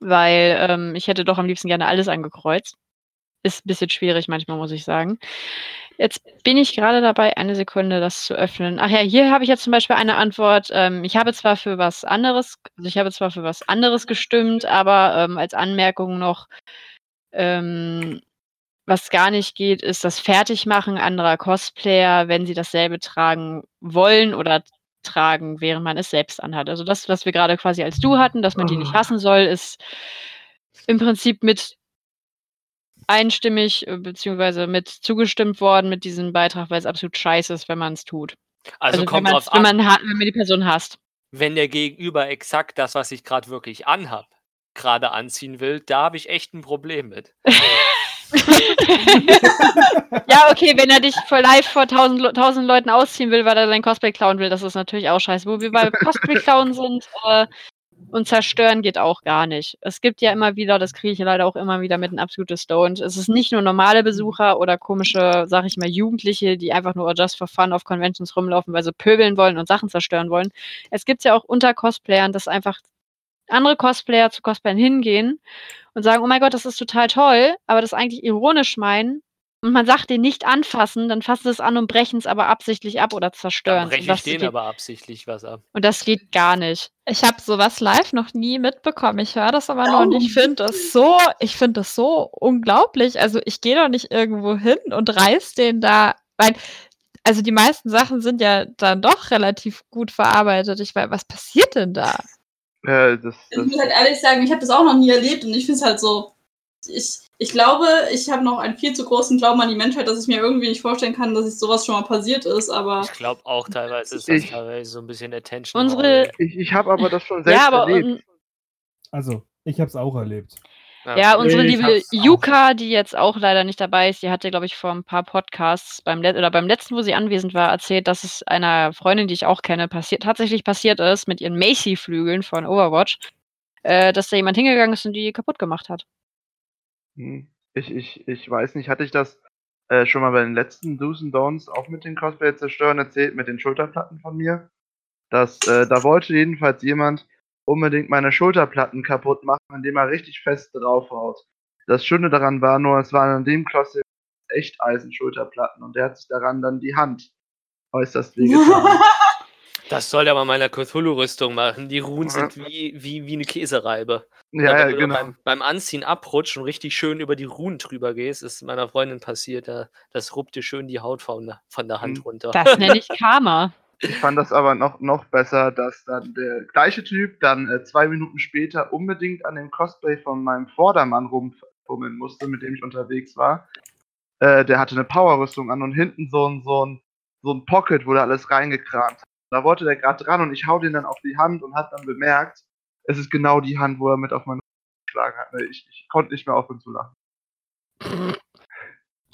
Weil ähm, ich hätte doch am liebsten gerne alles angekreuzt. Ist ein bisschen schwierig manchmal, muss ich sagen. Jetzt bin ich gerade dabei, eine Sekunde das zu öffnen. Ach ja, hier habe ich jetzt zum Beispiel eine Antwort. Ähm, ich habe zwar für was anderes, also ich habe zwar für was anderes gestimmt, aber ähm, als Anmerkung noch, ähm, was gar nicht geht, ist das Fertigmachen anderer Cosplayer, wenn sie dasselbe tragen wollen oder tragen, während man es selbst anhat. Also das, was wir gerade quasi als Du hatten, dass man die nicht hassen soll, ist im Prinzip mit einstimmig äh, beziehungsweise mit zugestimmt worden mit diesem Beitrag, weil es absolut scheiße ist, wenn man es tut. Also, wenn, kommt drauf wenn, an, man ha- wenn man die Person hasst. wenn der Gegenüber exakt das, was ich gerade wirklich anhab, gerade anziehen will, da habe ich echt ein Problem mit. ja, okay, wenn er dich vor live vor tausend, tausend Leuten ausziehen will, weil er sein Cosplay klauen will, das ist natürlich auch scheiße. Wo wir bei Cosplay klauen sind äh, und zerstören geht auch gar nicht. Es gibt ja immer wieder, das kriege ich leider auch immer wieder mit ein absolutes Don't. Es ist nicht nur normale Besucher oder komische, sag ich mal, Jugendliche, die einfach nur just for fun auf Conventions rumlaufen, weil sie pöbeln wollen und Sachen zerstören wollen. Es gibt ja auch unter Cosplayern, dass einfach andere Cosplayer zu Cosplayern hingehen und sagen, oh mein Gott, das ist total toll, aber das eigentlich ironisch meinen und man sagt den nicht anfassen, dann fassen sie es an und brechen es aber absichtlich ab oder zerstören. breche Und ich denen geht, aber absichtlich was ab. und das geht gar nicht. Ich habe sowas live noch nie mitbekommen. Ich höre das aber nur und ich finde das so, ich finde das so unglaublich. Also ich gehe doch nicht irgendwo hin und reiß den da, weil also die meisten Sachen sind ja dann doch relativ gut verarbeitet. Ich weiß, was passiert denn da? Äh, das, Ich das, muss halt ehrlich sagen, ich habe das auch noch nie erlebt und ich finde es halt so. Ich, ich glaube, ich habe noch einen viel zu großen Glauben an die Menschheit, dass ich mir irgendwie nicht vorstellen kann, dass sich sowas schon mal passiert ist, aber. Ich glaube auch teilweise ist das Ich- teilweise so ein bisschen Attention. Unsere, ich ich habe aber das schon selbst ja, aber erlebt. un, Also, ich habe es auch erlebt. ja, unsere Ich liebe. Yuka, die jetzt auch leider nicht dabei ist, die hatte, glaube ich, vor ein paar Podcasts beim Let oder beim letzten, wo sie anwesend war, erzählt, dass es einer Freundin, die ich auch kenne, passiert, tatsächlich passiert ist mit ihren Macy-Flügeln von Overwatch, äh, dass da jemand hingegangen ist und die kaputt gemacht hat. Hm. Ich, ich, ich weiß nicht, hatte ich das äh, schon mal bei den letzten Do's and Don'ts auch mit den Cosplay zerstören erzählt, mit den Schulterplatten von mir? Dass, äh, da wollte jedenfalls jemand unbedingt meine Schulterplatten kaputt machen, indem er richtig fest draufhaut. Das Schöne daran war nur, es waren an dem Cosplay echt Eisenschulterplatten und der hat sich daran dann die Hand äußerst wehgetan. Das soll er mal meiner Cthulhu-Rüstung machen. Die Runen sind wie, wie, wie eine Käsereibe. Ja, wenn ja, du genau. beim, beim Anziehen abrutscht und richtig schön über die Runen drüber gehst, ist meiner Freundin passiert. Da, das ruppt dir schön die Haut von der, von der Hand Hm. runter. Das nenne ich Karma. Ich fand das aber noch, noch besser, dass dann der gleiche Typ dann äh, zwei Minuten später unbedingt an dem Cosplay von meinem Vordermann rumfummeln musste, mit dem ich unterwegs war. Äh, der hatte eine Powerrüstung an und hinten so ein, so ein, so ein Pocket, wo der alles reingekramt hat. Da wollte der gerade dran und ich hau den dann auf die Hand und hat dann bemerkt, es ist genau die Hand, wo er mit auf meinen geschlagen hat. Ne, Ich, ich konnte nicht mehr aufhören zu lachen.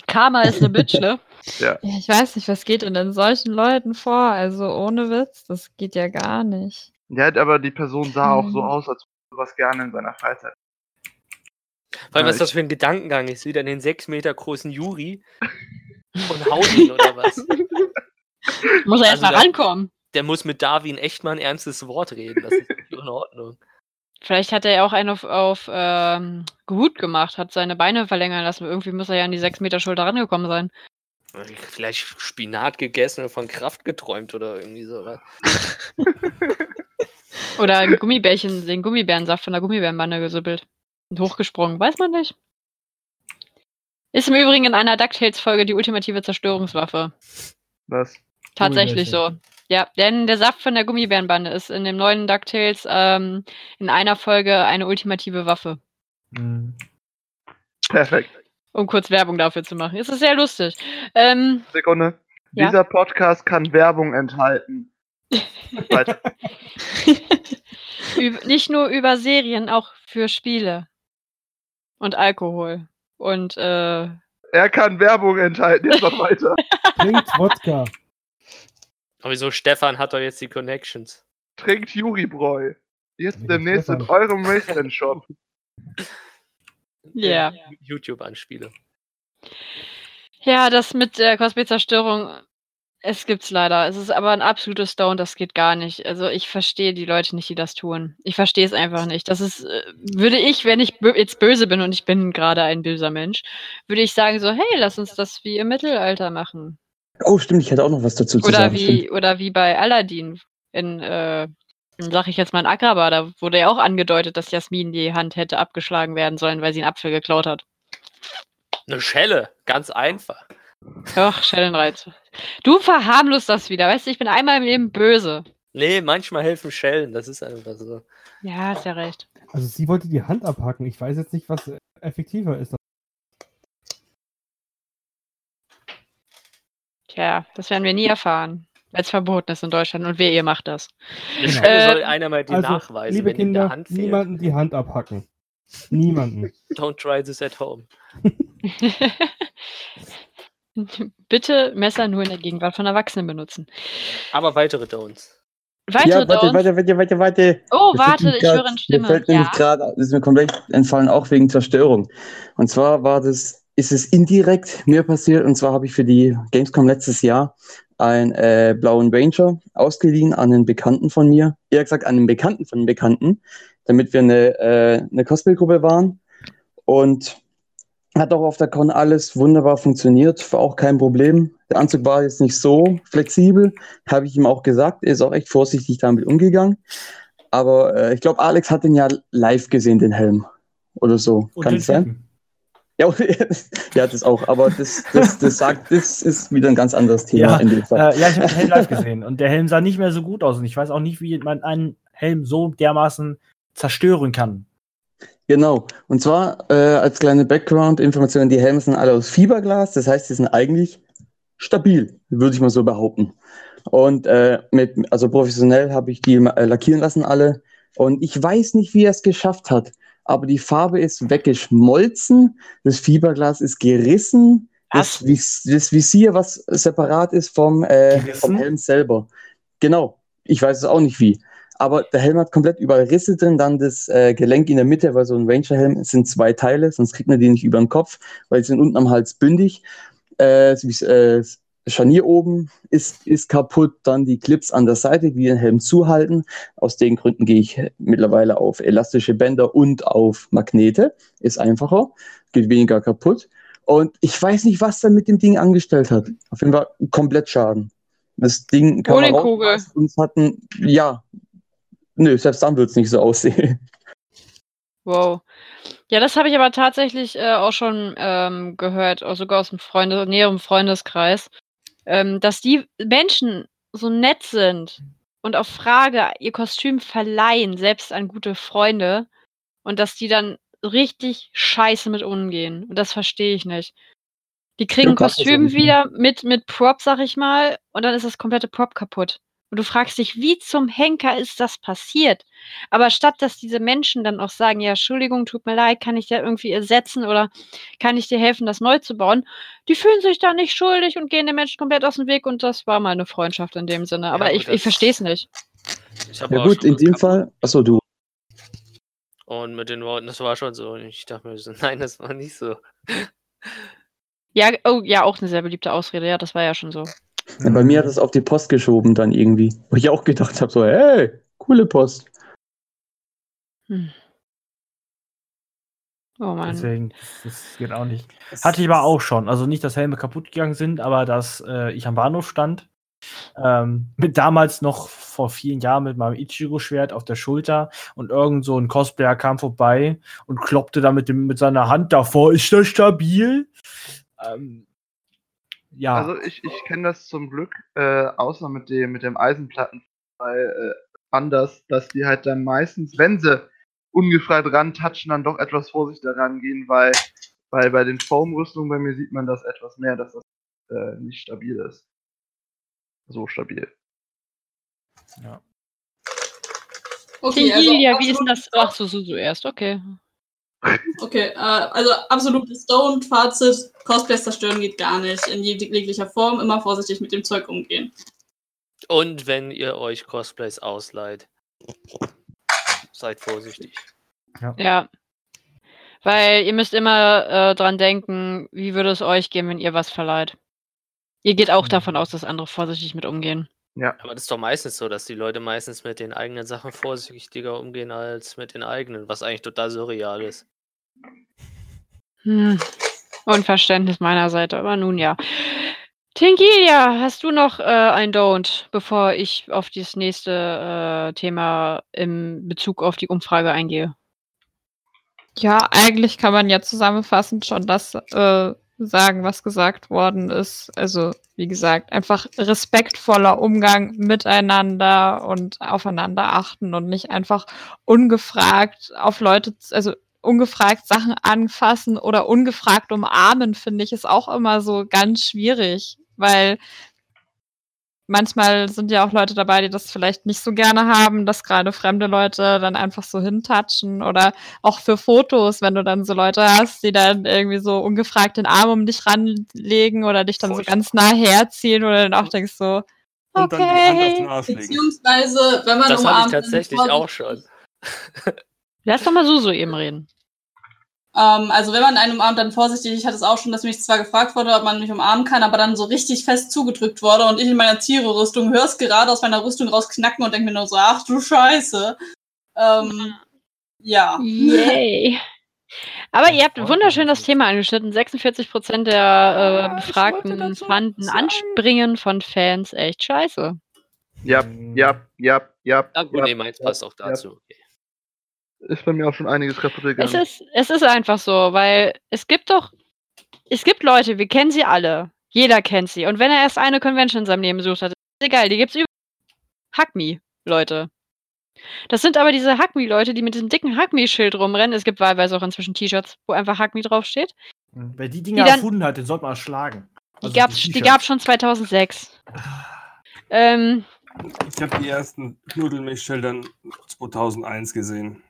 Karma ist eine Bitch, ne? Ja, ich weiß nicht, was geht denn in solchen Leuten vor? Also ohne Witz, das geht ja gar nicht. Ja, aber die Person sah auch so Hm. aus, als würde sowas gerne in seiner Freizeit. Vor allem, was das für ein Gedankengang ist. Wieder den sechs Meter großen Juri und haut ihn oder was? Muss er Also erst mal da- rankommen. Der muss mit Darwin echt mal ein ernstes Wort reden. Das ist nicht in Ordnung. Vielleicht hat er ja auch einen auf, auf ähm, gut gemacht, hat seine Beine verlängern lassen. Irgendwie muss er ja an die 6 Meter Schulter rangekommen sein. Vielleicht Spinat gegessen und von Kraft geträumt oder irgendwie sowas. Oder ein Gummibärchen, den Gummibärensaft von der Gummibärenbande gesuppelt. Und hochgesprungen, weiß man nicht. Ist im Übrigen in einer DuckTales-Folge die ultimative Zerstörungswaffe. Was? Tatsächlich so. Ja, denn der Saft von der Gummibärenbande ist in dem neuen DuckTales ähm, in einer Folge eine ultimative Waffe. Mhm. Perfekt. Um kurz Werbung dafür zu machen. Es ist sehr lustig. Ähm, Sekunde. Ja? Dieser Podcast kann Werbung enthalten. Weiter. nicht nur über Serien, auch für Spiele. Und Alkohol. Und äh, er kann Werbung enthalten. Jetzt noch weiter. Trinkt Wodka. Aber wieso Stefan hat doch jetzt die Connections? Trinkt Juribräu. Jetzt Ja, demnächst in Stefan. eurem Wasteland-Shop. ja. YouTube-Anspiele. Ja, das mit der Cosplay-Zerstörung, es gibt's leider. Es ist aber ein absolutes Stone, das geht gar nicht. Also ich verstehe die Leute nicht, die das tun. Ich verstehe es einfach nicht. Das ist, äh, würde ich, wenn ich bö jetzt böse bin und ich bin gerade ein böser Mensch, würde ich sagen so, hey, lass uns das wie im Mittelalter machen. Oh, stimmt, ich hätte auch noch was dazu zu Oder sagen. wie, Stimmt. oder wie bei Aladdin in, äh, in, sag ich jetzt mal in Agrabah, da wurde ja auch angedeutet, dass Jasmin die Hand hätte abgeschlagen werden sollen, weil sie einen Apfel geklaut hat. Eine Schelle, ganz einfach. Ach, Schellenreiz. Du verharmlost das wieder, weißt du, ich bin einmal im Leben böse. Nee, manchmal helfen Schellen, das ist einfach so. Ja, hast ja recht. Also sie wollte die Hand abhacken. Ich weiß jetzt nicht, was effektiver ist. Tja, das werden wir nie erfahren, weil es verboten ist in Deutschland und wer ihr macht das. Genau. Äh, soll einer mal dir Also, nachweisen, liebe wenn Kinder, Hand fehlt. niemanden die Hand abhacken. Niemanden. Don't try this at home. Bitte Messer nur in der Gegenwart von Erwachsenen benutzen. Aber weitere Don'ts. Weitere Ja, warte, Don'ts. warte, warte, warte, warte. Oh, fällt warte, nämlich ich grad- höre eine Stimme. Mir fällt nämlich Ja. gerade, ist mir komplett entfallen, auch wegen Zerstörung. Und zwar war das, ist es indirekt mir passiert, und zwar habe ich für die Gamescom letztes Jahr einen äh, blauen Ranger ausgeliehen an einen Bekannten von mir, eher gesagt an einen Bekannten von einem Bekannten, damit wir eine, äh, eine Cosplay-Gruppe waren. Und hat auch auf der Con alles wunderbar funktioniert, war auch kein Problem. Der Anzug war jetzt nicht so flexibel, habe ich ihm auch gesagt. Er ist auch echt vorsichtig damit umgegangen. Aber äh, ich glaube, Alex hat den ja live gesehen, den Helm. Oder so. Und Kann es sein? Ja, ja, das auch, aber das, das, das sagt, das ist wieder ein ganz anderes Thema Ja, in dem Fall. Äh, ja, ich habe den Helm live gesehen und der Helm sah nicht mehr so gut aus und ich weiß auch nicht, wie man einen Helm so dermaßen zerstören kann. Genau. Und zwar äh, als kleine Background-Information, die Helme sind alle aus Fiberglas, das heißt, die sind eigentlich stabil, würde ich mal so behaupten. Und äh, mit, also professionell habe ich die äh, lackieren lassen alle. Und ich weiß nicht, wie er es geschafft hat, aber die Farbe ist weggeschmolzen, das Fiberglas ist gerissen, das, Vis das Visier, was separat ist vom, äh, vom Helm selber. Genau. Ich weiß es auch nicht wie. Aber der Helm hat komplett überall Risse drin, dann das äh, Gelenk in der Mitte, weil so ein Ranger-Helm sind zwei Teile, sonst kriegt man die nicht über den Kopf, weil sie sind unten am Hals bündig. Äh, das, Scharnier oben ist, ist kaputt, dann die Clips an der Seite, die den Helm zuhalten. Aus den Gründen gehe ich mittlerweile auf elastische Bänder und auf Magnete. Ist einfacher, geht weniger kaputt. Und ich weiß nicht, was er mit dem Ding angestellt hat. Auf jeden Fall komplett Schaden. Das Ding kann man Bowlingkugel. rausreißen und hatten, ja, nö, selbst dann wird es nicht so aussehen. Wow. Ja, das habe ich aber tatsächlich äh, auch schon ähm, gehört, auch sogar aus dem Freunde, näherem Freundeskreis, ähm, dass die Menschen so nett sind und auf Frage ihr Kostüm verleihen, selbst an gute Freunde, und dass die dann richtig scheiße mit umgehen. Und das verstehe ich nicht. Die kriegen Ja, Kostüm wieder mit, mit Prop, sag ich mal, und dann ist das komplette Prop kaputt. Und du fragst dich, wie zum Henker ist das passiert? Aber statt dass diese Menschen dann auch sagen, ja, Entschuldigung, tut mir leid, kann ich dir irgendwie ersetzen oder kann ich dir helfen, das neu zu bauen, die fühlen sich da nicht schuldig und gehen den Menschen komplett aus dem Weg und das war mal eine Freundschaft in dem Sinne. Aber gut, ich, ich verstehe es nicht. Ich habe Ja gut, in dem. Fall, achso, du. Und mit den Worten, das war schon so. Und ich dachte mir so, nein, das war nicht so. Ja, oh, ja, auch eine sehr beliebte Ausrede. Ja, das war ja schon so. Ja, bei mir hat es auf die Post geschoben dann irgendwie. Wo ich auch gedacht habe, so, hey, coole Post. Hm. Oh Mann. Deswegen, das geht auch nicht. Hatte ich aber auch schon. Also nicht, dass Helme kaputt gegangen sind, aber dass äh, ich am Bahnhof stand. Ähm, mit damals noch vor vielen Jahren mit meinem Ichigo-Schwert auf der Schulter und irgend so ein Cosplayer kam vorbei und kloppte da mit, dem, mit seiner Hand davor. Ist das stabil? Ähm, ja. Also ich, ich kenne das zum Glück, äh, außer mit dem, mit dem Eisenplatten, weil äh, anders, dass die halt dann meistens, wenn sie ungefreit rantatschen, dann doch etwas vorsichtiger rangehen, weil, weil bei den Foam-Rüstungen bei mir sieht man das etwas mehr, dass das äh, nicht stabil ist. So stabil. ja. Okay, also Tingilia, wie ist denn das? Ach so, so, so erst, okay. Okay, äh, also absolutes Stone-Fazit, Cosplays zerstören geht gar nicht. In jeg- jeglicher Form immer vorsichtig mit dem Zeug umgehen. Und wenn ihr euch Cosplays ausleiht, seid vorsichtig. Ja. Weil ihr müsst immer äh, dran denken, wie würde es euch gehen, wenn ihr was verleiht. Ihr geht auch davon aus, dass andere vorsichtig mit umgehen. Ja. Aber das ist doch meistens so, dass die Leute meistens mit den eigenen Sachen vorsichtiger umgehen als mit den eigenen, was eigentlich total surreal ist. Hm. Unverständnis meiner Seite, aber nun ja. Tingilia, hast du noch äh, ein Don't, bevor ich auf das nächste äh, Thema im Bezug auf die Umfrage eingehe? Ja, eigentlich kann man ja zusammenfassend schon das äh, sagen, was gesagt worden ist. Also, wie gesagt, einfach respektvoller Umgang miteinander und aufeinander achten und nicht einfach ungefragt auf Leute, also ungefragt Sachen anfassen oder ungefragt umarmen, finde ich, ist auch immer so ganz schwierig, weil manchmal sind ja auch Leute dabei, die das vielleicht nicht so gerne haben, dass gerade fremde Leute dann einfach so hintatschen oder auch für Fotos, wenn du dann so Leute hast, die dann irgendwie so ungefragt den Arm um dich ranlegen oder dich dann so Furchtbar. ganz nah herziehen oder dann auch denkst so, okay. Beziehungsweise, wenn man Das hatte ich umarmt, dann tatsächlich auch schon. Lass doch mal so so eben reden. Ähm, also wenn man einen umarmt, dann vorsichtig. Ich hatte es auch schon, dass mich zwar gefragt wurde, ob man mich umarmen kann, aber dann so richtig fest zugedrückt wurde und ich in meiner Tiere-Rüstung hör's gerade aus meiner Rüstung rausknacken und denke mir nur so, ach du Scheiße. Ähm, ja. Yay. Aber ihr habt wunderschön das Thema angeschnitten. 46 Prozent der äh, Ja, ich wollte Befragten fanden sagen. Anspringen von Fans echt scheiße. Ja, ja, ja, ja. Ja, gut, ja, nee, meins ja, passt auch ja. dazu. Okay. Ist bei mir auch schon einiges kaputt Es gegangen. ist, es ist einfach so, weil es gibt doch, es gibt Leute, wir kennen sie alle. Jeder kennt sie. Und wenn er erst eine Convention in seinem Leben besucht hat, ist egal, die gibt's über Hack Me, Leute. Das sind aber diese Hack Me-Leute, die mit diesem dicken Hack Me-Schild rumrennen. Es gibt wahlweise auch inzwischen T-Shirts, wo einfach Hack Me draufsteht. Wer die Dinger Die dann- erfunden hat, den sollte man erschlagen. Die Also gab's, die T-Shirts. gab's schon 2006. Ähm, Ich habe die ersten Knuddelmilchschildern 2001 gesehen.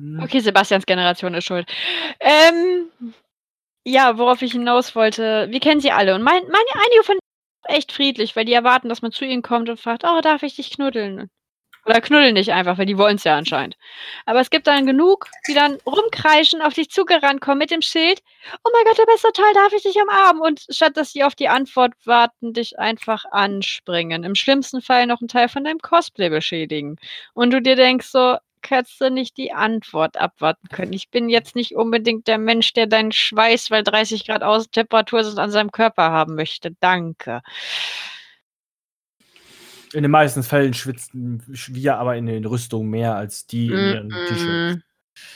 Hm. Okay, Sebastians Generation ist schuld. Ähm, ja, worauf ich hinaus wollte, wir kennen sie alle und mein, meine, einige von echt friedlich, weil die erwarten, dass man zu ihnen kommt und fragt, oh, darf ich dich knuddeln? Oder knuddeln nicht einfach, weil die wollen es ja anscheinend. Aber es gibt dann genug, die dann rumkreischen, auf dich zugerannt kommen mit dem Schild. Oh mein Gott, der beste Teil, darf ich dich umarmen? Und statt dass sie auf die Antwort warten, dich einfach anspringen. Im schlimmsten Fall noch einen Teil von deinem Cosplay beschädigen. Und du dir denkst so, hättest du nicht die Antwort abwarten können. Ich bin jetzt nicht unbedingt der Mensch, der deinen Schweiß, weil 30 Grad Außentemperatur sind, an seinem Körper haben möchte. Danke. In den meisten Fällen schwitzen wir aber in den Rüstungen mehr als die in ihren Mm, T-Shirts.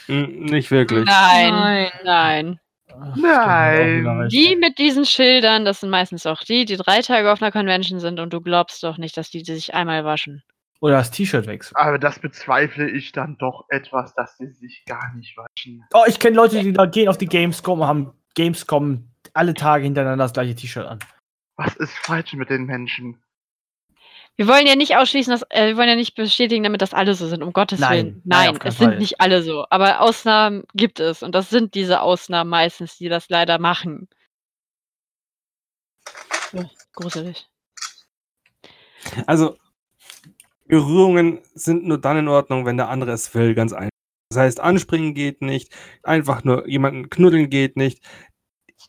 Hm, nicht wirklich. Nein, Nein. nein. Ach, Nein. Die mit diesen Schildern, das sind meistens auch die, die drei Tage auf einer Convention sind und du glaubst doch nicht, dass die sich einmal waschen. Oder das T-Shirt wechseln. Aber das bezweifle ich dann doch etwas, dass sie sich gar nicht waschen. Oh, ich kenne Leute, die da gehen auf die Gamescom und haben Gamescom alle Tage hintereinander das gleiche T-Shirt an. Was ist falsch mit den Menschen? Wir wollen ja nicht ausschließen, dass, äh, wir wollen ja nicht bestätigen, damit das alle so sind, um Gottes Nein, Willen. nein, Nein, es sind Fall. nicht alle so. Aber Ausnahmen gibt es. Und das sind diese Ausnahmen meistens, die das leider machen. Oh, gruselig. Also, Berührungen sind nur dann in Ordnung, wenn der andere es will, ganz einfach. Das heißt, anspringen geht nicht, einfach nur jemanden knuddeln geht nicht.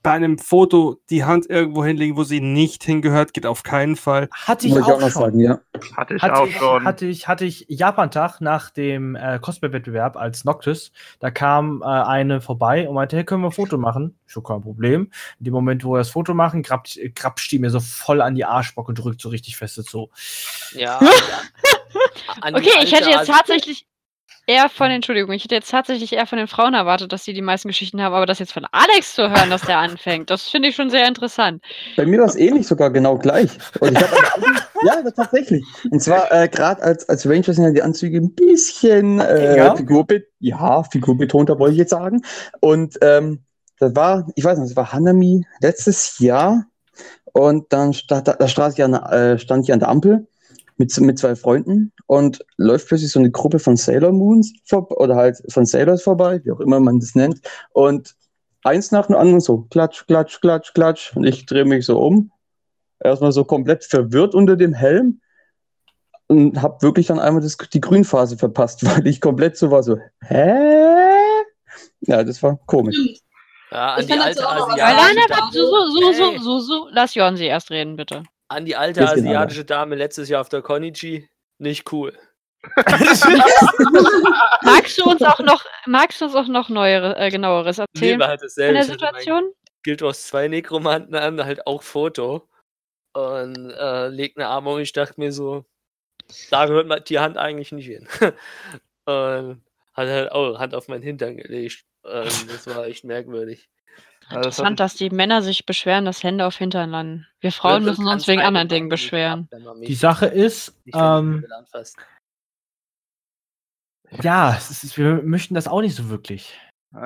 Bei einem Foto die Hand irgendwo hinlegen, wo sie nicht hingehört, geht auf keinen Fall. Hatte ich ich auch auch noch schon. sagen, ja. Hatte ich Hatte auch ich, schon. hatte ich, hatte ich Japan-Tag nach dem äh, Cosplay-Wettbewerb als Noctis. Da kam äh, eine vorbei und meinte, hey, können wir ein Foto machen? Schon kein Problem. In dem Moment, wo wir das Foto machen, grapscht, grapscht die mir so voll an die Arschbocke und drückt so richtig fest so. Ja. Okay, ich hätte jetzt tatsächlich eher von, Entschuldigung, ich hätte jetzt tatsächlich eher von den Frauen erwartet, dass sie die meisten Geschichten haben, aber das jetzt von Alex zu hören, dass der anfängt, das finde ich schon sehr interessant. Bei mir war es ähnlich sogar genau gleich. Und ich hab ja, tatsächlich. Und zwar äh, gerade als, als Ranger sind ja die Anzüge ein bisschen äh, Ja. Figurbet ja, figurbetonter wollte ich jetzt sagen. Und ähm, das war, ich weiß nicht, das war Hanami letztes Jahr. Und dann stand, da stand ich, an, der- äh, stand ich an der Ampel mit, mit zwei Freunden und läuft plötzlich so eine Gruppe von Sailor Moons vor, oder halt von Sailors vorbei, wie auch immer man das nennt. Und eins nach dem anderen so, klatsch, klatsch, klatsch, klatsch. Und ich drehe mich so um. Erstmal so komplett verwirrt unter dem Helm. Und habe wirklich dann einmal das, die Grünphase verpasst, weil ich komplett so war, so, hä? Ja, das war komisch. Ja, an Ich die alte nein, so, so, so, so, Hey. so, so, lass Johann sie erst reden, bitte. An die alte sind asiatische Dame letztes Jahr auf der Konichi. Nicht cool. Magst du uns auch noch, magst du uns auch noch neuere, äh, genaueres Nee, erzählen war halt dasselbe. der hatte mein Situation? Guild Wars 2 Nekromanten an, halt auch Foto. Und äh, legt eine Arme und ich dachte mir so, da gehört die Hand eigentlich nicht hin. und hat halt auch Hand auf meinen Hintern gelegt. Und das war echt merkwürdig. Das Interessant, dass die Männer sich beschweren, dass Hände auf Hintern landen. Wir Frauen müssen uns wegen anderen Dingen ab, beschweren. mich Die Sache ist, ähm, ja, es ist, wir möchten das auch nicht so wirklich.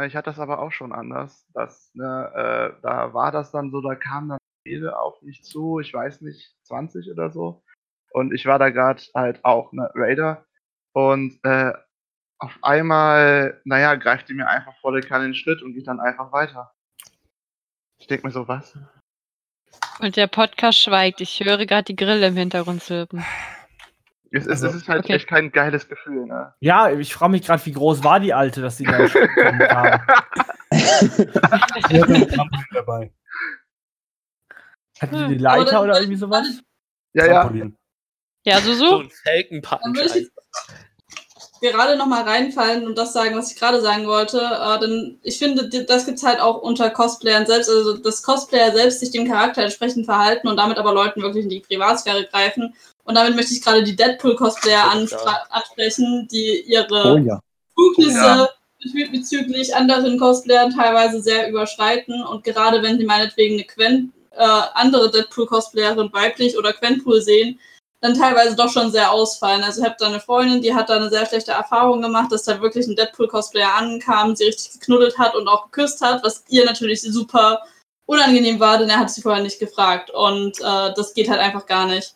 Ich hatte das aber auch schon anders. Das, ne, äh, da war das dann so, da kam dann Rede auf mich zu, ich weiß nicht, 20 oder so. Und ich war da gerade halt auch ne Raider. Und äh, auf einmal, naja, greift die mir einfach volle Kanne in den Schritt und geht dann einfach weiter. Ich denk mir so, was? Und der Podcast schweigt. Ich höre gerade die Grille im Hintergrund zirpen. Es, ist Also, es ist halt okay. echt kein geiles Gefühl, ne? Ja, ich frage mich gerade, wie groß war die Alte, dass sie da hat ein Trampolin dabei. Hatte die Hm. eine Leiter Aber oder irgendwie sowas? Ja, ja. Ja, so, So so. ein Falkenpunch. Dann würde ich- einfach. Gerade noch mal reinfallen und das sagen, was ich gerade sagen wollte. Äh, denn ich finde, das gibt's halt auch unter Cosplayern selbst, also dass Cosplayer selbst sich dem Charakter entsprechend verhalten und damit aber Leuten wirklich in die Privatsphäre greifen. Und damit möchte ich gerade die Deadpool-Cosplayer ansprechen, die ihre Oh ja. Befugnisse Ja. bezü- bezüglich anderen Cosplayern teilweise sehr überschreiten und gerade wenn sie meinetwegen eine Quen, äh, andere Deadpool-Cosplayerin weiblich oder Quenpool sehen, dann teilweise doch schon sehr ausfallen. Also ich habe da eine Freundin, die hat da eine sehr schlechte Erfahrung gemacht, dass da wirklich ein Deadpool-Cosplayer ankam, sie richtig geknuddelt hat und auch geküsst hat, was ihr natürlich super unangenehm war, denn er hat sie vorher nicht gefragt und äh, das geht halt einfach gar nicht.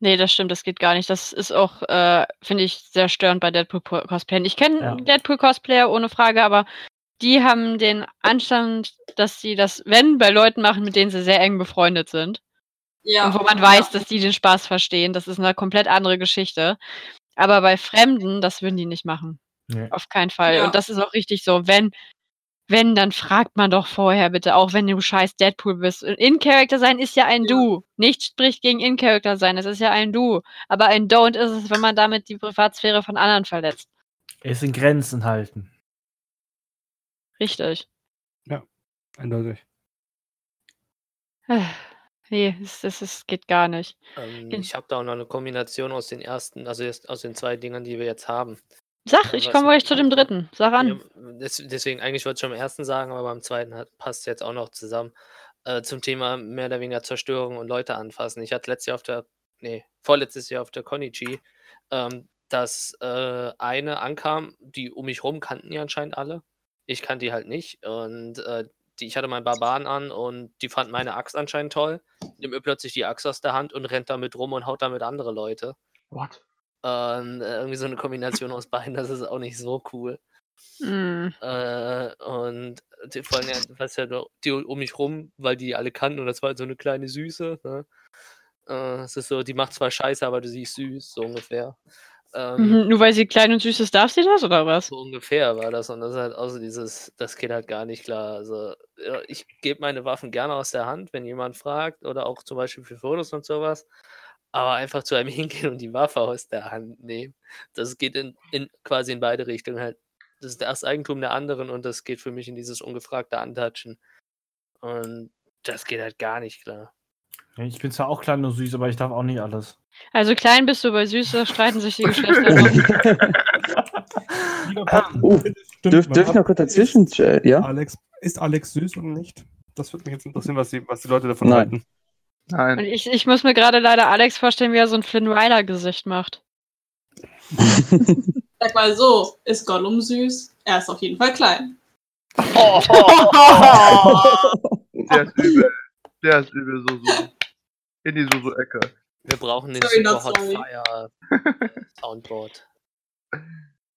Nee, das stimmt, das geht gar nicht. Das ist auch, äh, finde ich, sehr störend bei Deadpool-Cosplayern. Ich kenne Ja. Deadpool-Cosplayer ohne Frage, aber die haben den Anstand, dass sie das, wenn, bei Leuten machen, mit denen sie sehr eng befreundet sind. Ja. Und wo man weiß, dass die den Spaß verstehen. Das ist eine komplett andere Geschichte. Aber bei Fremden, das würden die nicht machen. Nee. Auf keinen Fall. Ja. Und das ist auch richtig so. Wenn, wenn, dann fragt man doch vorher bitte, auch wenn du scheiß Deadpool bist. Und In-Character sein ist ja ein Ja. Du. Nichts spricht gegen In-Character sein. Es ist ja ein Du. Aber ein Don't ist es, wenn man damit die Privatsphäre von anderen verletzt. Es in Grenzen halten. Richtig. Eindeutig. Nee, es, es, es geht gar nicht. Ähm, Gen- ich habe da auch noch eine Kombination aus den ersten, also jetzt aus den zwei Dingern, die wir jetzt haben. Sag, Äh, ich komme gleich zu dem dritten. Sag Ja, an. des, deswegen, eigentlich wollte ich schon am ersten sagen, aber beim zweiten hat, passt jetzt auch noch zusammen. Äh, zum Thema mehr oder weniger Zerstörung und Leute anfassen. Ich hatte letztes Jahr auf der, nee, vorletztes Jahr auf der Konichi, ähm, dass äh, eine ankam, die um mich rum kannten die anscheinend alle. Ich kannte die halt nicht. Und äh, die, ich hatte meinen Barbaren an und die fand meine Axt anscheinend toll. Nimmt mir plötzlich die Axt aus der Hand und rennt damit rum und haut damit andere Leute. What? Und äh, irgendwie so eine Kombination aus beiden, das ist auch nicht so cool. Mm. Äh, und die, vor allem, ja, was ja noch- die um mich rum, weil die alle kannten und das war halt so eine kleine Süße. Ne? Äh, es ist so, die macht zwar Scheiße, aber du siehst süß, so ungefähr. Ähm, Mhm, Nur weil sie klein und süß ist, darf sie das, oder was? so ungefähr war das und das ist halt so dieses, das geht halt gar nicht klar. Also ja, ich gebe meine Waffen gerne aus der Hand, wenn jemand fragt oder auch zum Beispiel für Fotos und sowas. Aber einfach zu einem hingehen und die Waffe aus der Hand nehmen, das geht in, in quasi in beide Richtungen halt. Das ist das Eigentum der anderen und das geht für mich in dieses ungefragte Antatschen. Und das geht halt gar nicht klar. Ich bin zwar auch klein und süß, aber ich darf auch nicht alles. Also klein bist du, bei süß, da streiten sich die Geschlechter. Patrick, Oh, Dürf, dürf ich noch kurz dazwischen? äh, Ja? Alex, ist Alex süß oder nicht? Das würde mich jetzt interessieren, was die, was die Leute davon Nein. halten. Und Nein. ich, ich muss mir gerade leider Alex vorstellen, wie er so ein Flynn Rider-Gesicht macht. Sag mal so, ist Gollum süß? Er ist auf jeden Fall klein. Der ist übel. Der ist übel, so, so. In die Susu-Ecke. Wir brauchen den Sorry, Super Hot. Fire Soundboard.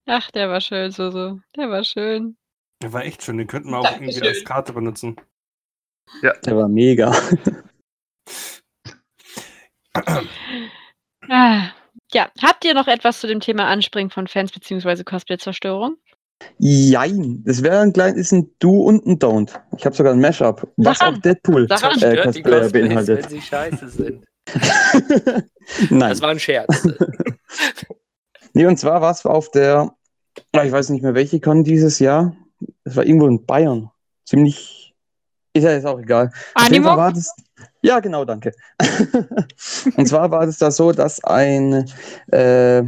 Ach, der war schön, so, so. Der war schön. Der war echt schön, den könnten wir auch Dankeschön. irgendwie als Karte benutzen. Der war mega. Ah. Ja, habt ihr noch etwas zu dem Thema Anspringen von Fans bzw. Cosplay-Zerstörung? Jein. Das wäre ein klein, ist ein Do und ein Don't. Ich habe sogar ein Mashup, was auch Deadpool Sag an. äh, Cosplayer Cosplays, wenn beinhaltet. sie scheiße sind. Nein. Das war ein Scherz. Nee, und zwar war es auf der, ah, ich weiß nicht mehr welche Con dieses Jahr. Es war irgendwo in Bayern. Ziemlich, ist ja jetzt auch egal. Animo? war das, ja, genau, danke. und zwar war es da so, dass ein, äh,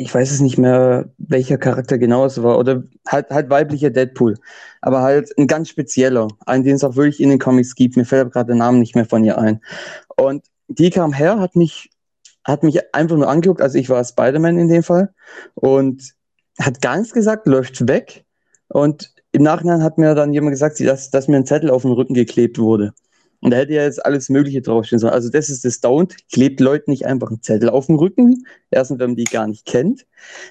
ich weiß es nicht mehr, welcher Charakter genau es war, oder halt, halt weiblicher Deadpool, aber halt ein ganz spezieller, einen, den es auch wirklich in den Comics gibt. Mir fällt gerade der Name nicht mehr von ihr ein. Und die kam her, hat mich, hat mich einfach nur angeguckt, also ich war Spider-Man in dem Fall, und hat nichts gesagt, läuft weg. Und im Nachhinein hat mir dann jemand gesagt, dass, dass mir ein Zettel auf den Rücken geklebt wurde. Und da hätte ja jetzt alles Mögliche draufstehen sollen. Also das ist das Don't. Klebt Leuten nicht einfach einen Zettel auf den Rücken. Erstens, wenn man die gar nicht kennt.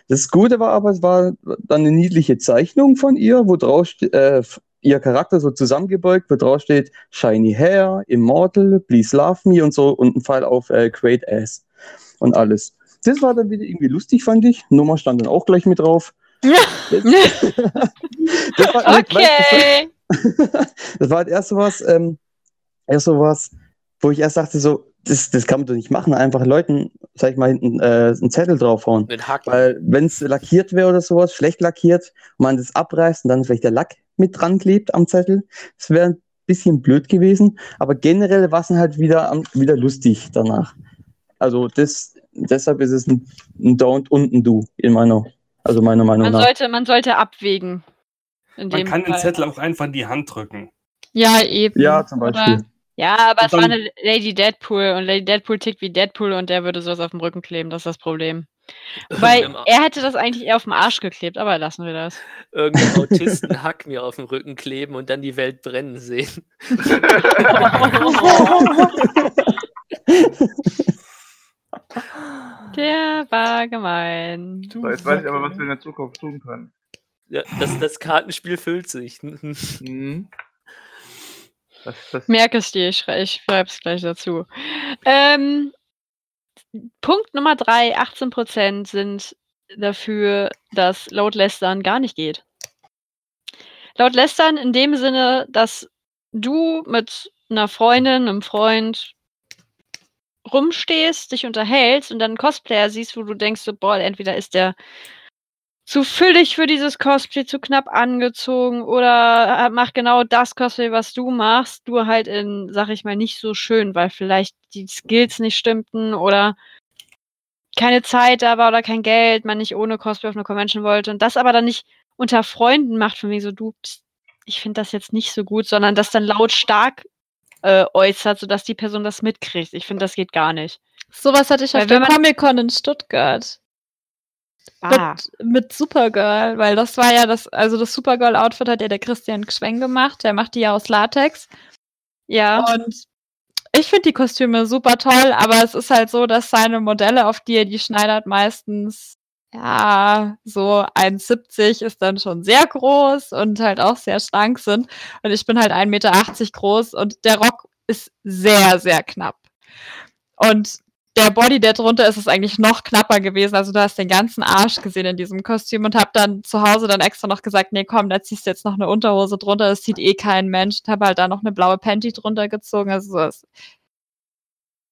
Das Gute war aber, es war dann eine niedliche Zeichnung von ihr, wo drauf äh, ihr Charakter so zusammengebeugt, wo drauf steht Shiny Hair, Immortal, Please Love Me und so und ein Pfeil auf äh, Great Ass und alles. Das war dann wieder irgendwie lustig, fand ich. Nummer stand dann auch gleich mit drauf. Das, das war, weißt Okay. das war halt erst so was, ähm, erst so was, wo ich erst dachte so, das, das kann man doch nicht machen. Einfach Leuten, sag ich mal, hinten äh, einen Zettel draufhauen. Mit Haken. Weil wenn es lackiert wäre oder sowas, schlecht lackiert, man das abreißt und dann vielleicht der Lack mit dran klebt am Zettel, das wäre ein bisschen blöd gewesen. Aber generell war es halt wieder, am- wieder lustig danach. Also das, deshalb ist es ein, ein Don't und ein Do in meiner, also meiner Meinung Man nach. sollte, man sollte abwägen. In Man dem kann den Fall. Zettel auch einfach in die Hand drücken. Ja, eben. Ja, zum Oder- Beispiel. Ja, aber es war eine Lady Deadpool und Lady Deadpool tickt wie Deadpool und der würde sowas auf dem Rücken kleben, das ist das Problem. Weil Irgendeinem- er hätte das eigentlich eher auf dem Arsch geklebt, aber lassen wir das. irgendeinem Autisten Hack mir auf dem Rücken kleben und dann die Welt brennen sehen. Der war gemein. So, jetzt weiß ich aber, was wir in der Zukunft tun können. Ja, das, das Kartenspiel füllt sich. Mhm. Das, das, Merke es dir, ich, ich schreibe es gleich dazu. Ähm, Punkt Nummer drei, 18% sind dafür, dass laut Lästern gar nicht geht. Laut Lästern in dem Sinne, dass du mit einer Freundin, einem Freund rumstehst, dich unterhältst und dann einen Cosplayer siehst, wo du denkst, so, boah, entweder ist der zu füllig für dieses Cosplay, zu knapp angezogen oder äh, macht genau das Cosplay, was du machst, nur halt in, sag ich mal, nicht so schön, weil vielleicht die Skills nicht stimmten oder keine Zeit da war oder kein Geld, man nicht ohne Cosplay auf eine Convention wollte und das aber dann nicht unter Freunden macht, von wegen so, du, pst, ich finde das jetzt nicht so gut, sondern das dann lautstark äh, äußert, sodass die Person das mitkriegt. Ich finde, das geht gar nicht. Sowas hatte ich Weil auf der Comic-Con in Stuttgart. Ah, Mit, mit Supergirl, weil das war ja das, also das Supergirl-Outfit hat ja der Christian Gschweng gemacht, der macht die ja aus Latex. ja. Und ich finde die Kostüme super toll, aber es ist halt so, dass seine Modelle, auf die er die schneidert, meistens, ja, so 1,70 ist dann schon sehr groß und halt auch sehr schlank sind. Und ich bin halt 1,80 Meter groß und der Rock ist sehr, sehr knapp. Und der Body, der drunter ist, ist eigentlich noch knapper gewesen. Also du hast den ganzen Arsch gesehen in diesem Kostüm und hab dann zu Hause dann extra noch gesagt, nee, komm, da ziehst du jetzt noch eine Unterhose drunter, das sieht eh kein Mensch. Und habe halt da noch eine blaue Panty drunter gezogen. Also so, es,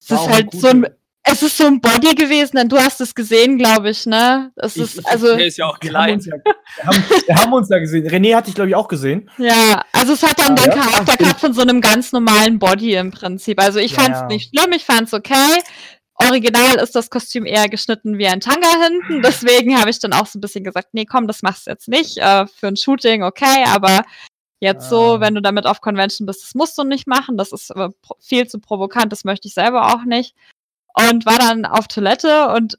es ist halt so ein, es ist so ein Body gewesen, denn du hast es gesehen, glaube ich, ne? Es Ich- ist, ich- also, Der ist ja auch Wir haben, klein. uns ja, wir, haben, wir haben uns ja gesehen. René hatte ich, glaube ich, auch gesehen. ja, also es hat dann Ah, den ja? Charakter gehabt von so einem ganz normalen Body im Prinzip. Also ich Ja, fand's ja. nicht schlimm, ich fand's okay. Original ist das Kostüm eher geschnitten wie ein Tanga hinten. Deswegen habe ich dann auch so ein bisschen gesagt, nee, komm, das machst du jetzt nicht. Äh, für ein Shooting, okay, aber jetzt so, Ah. wenn du damit auf Convention bist, das musst du nicht machen. Das ist äh, viel zu provokant, das möchte ich selber auch nicht. Und war dann auf Toilette und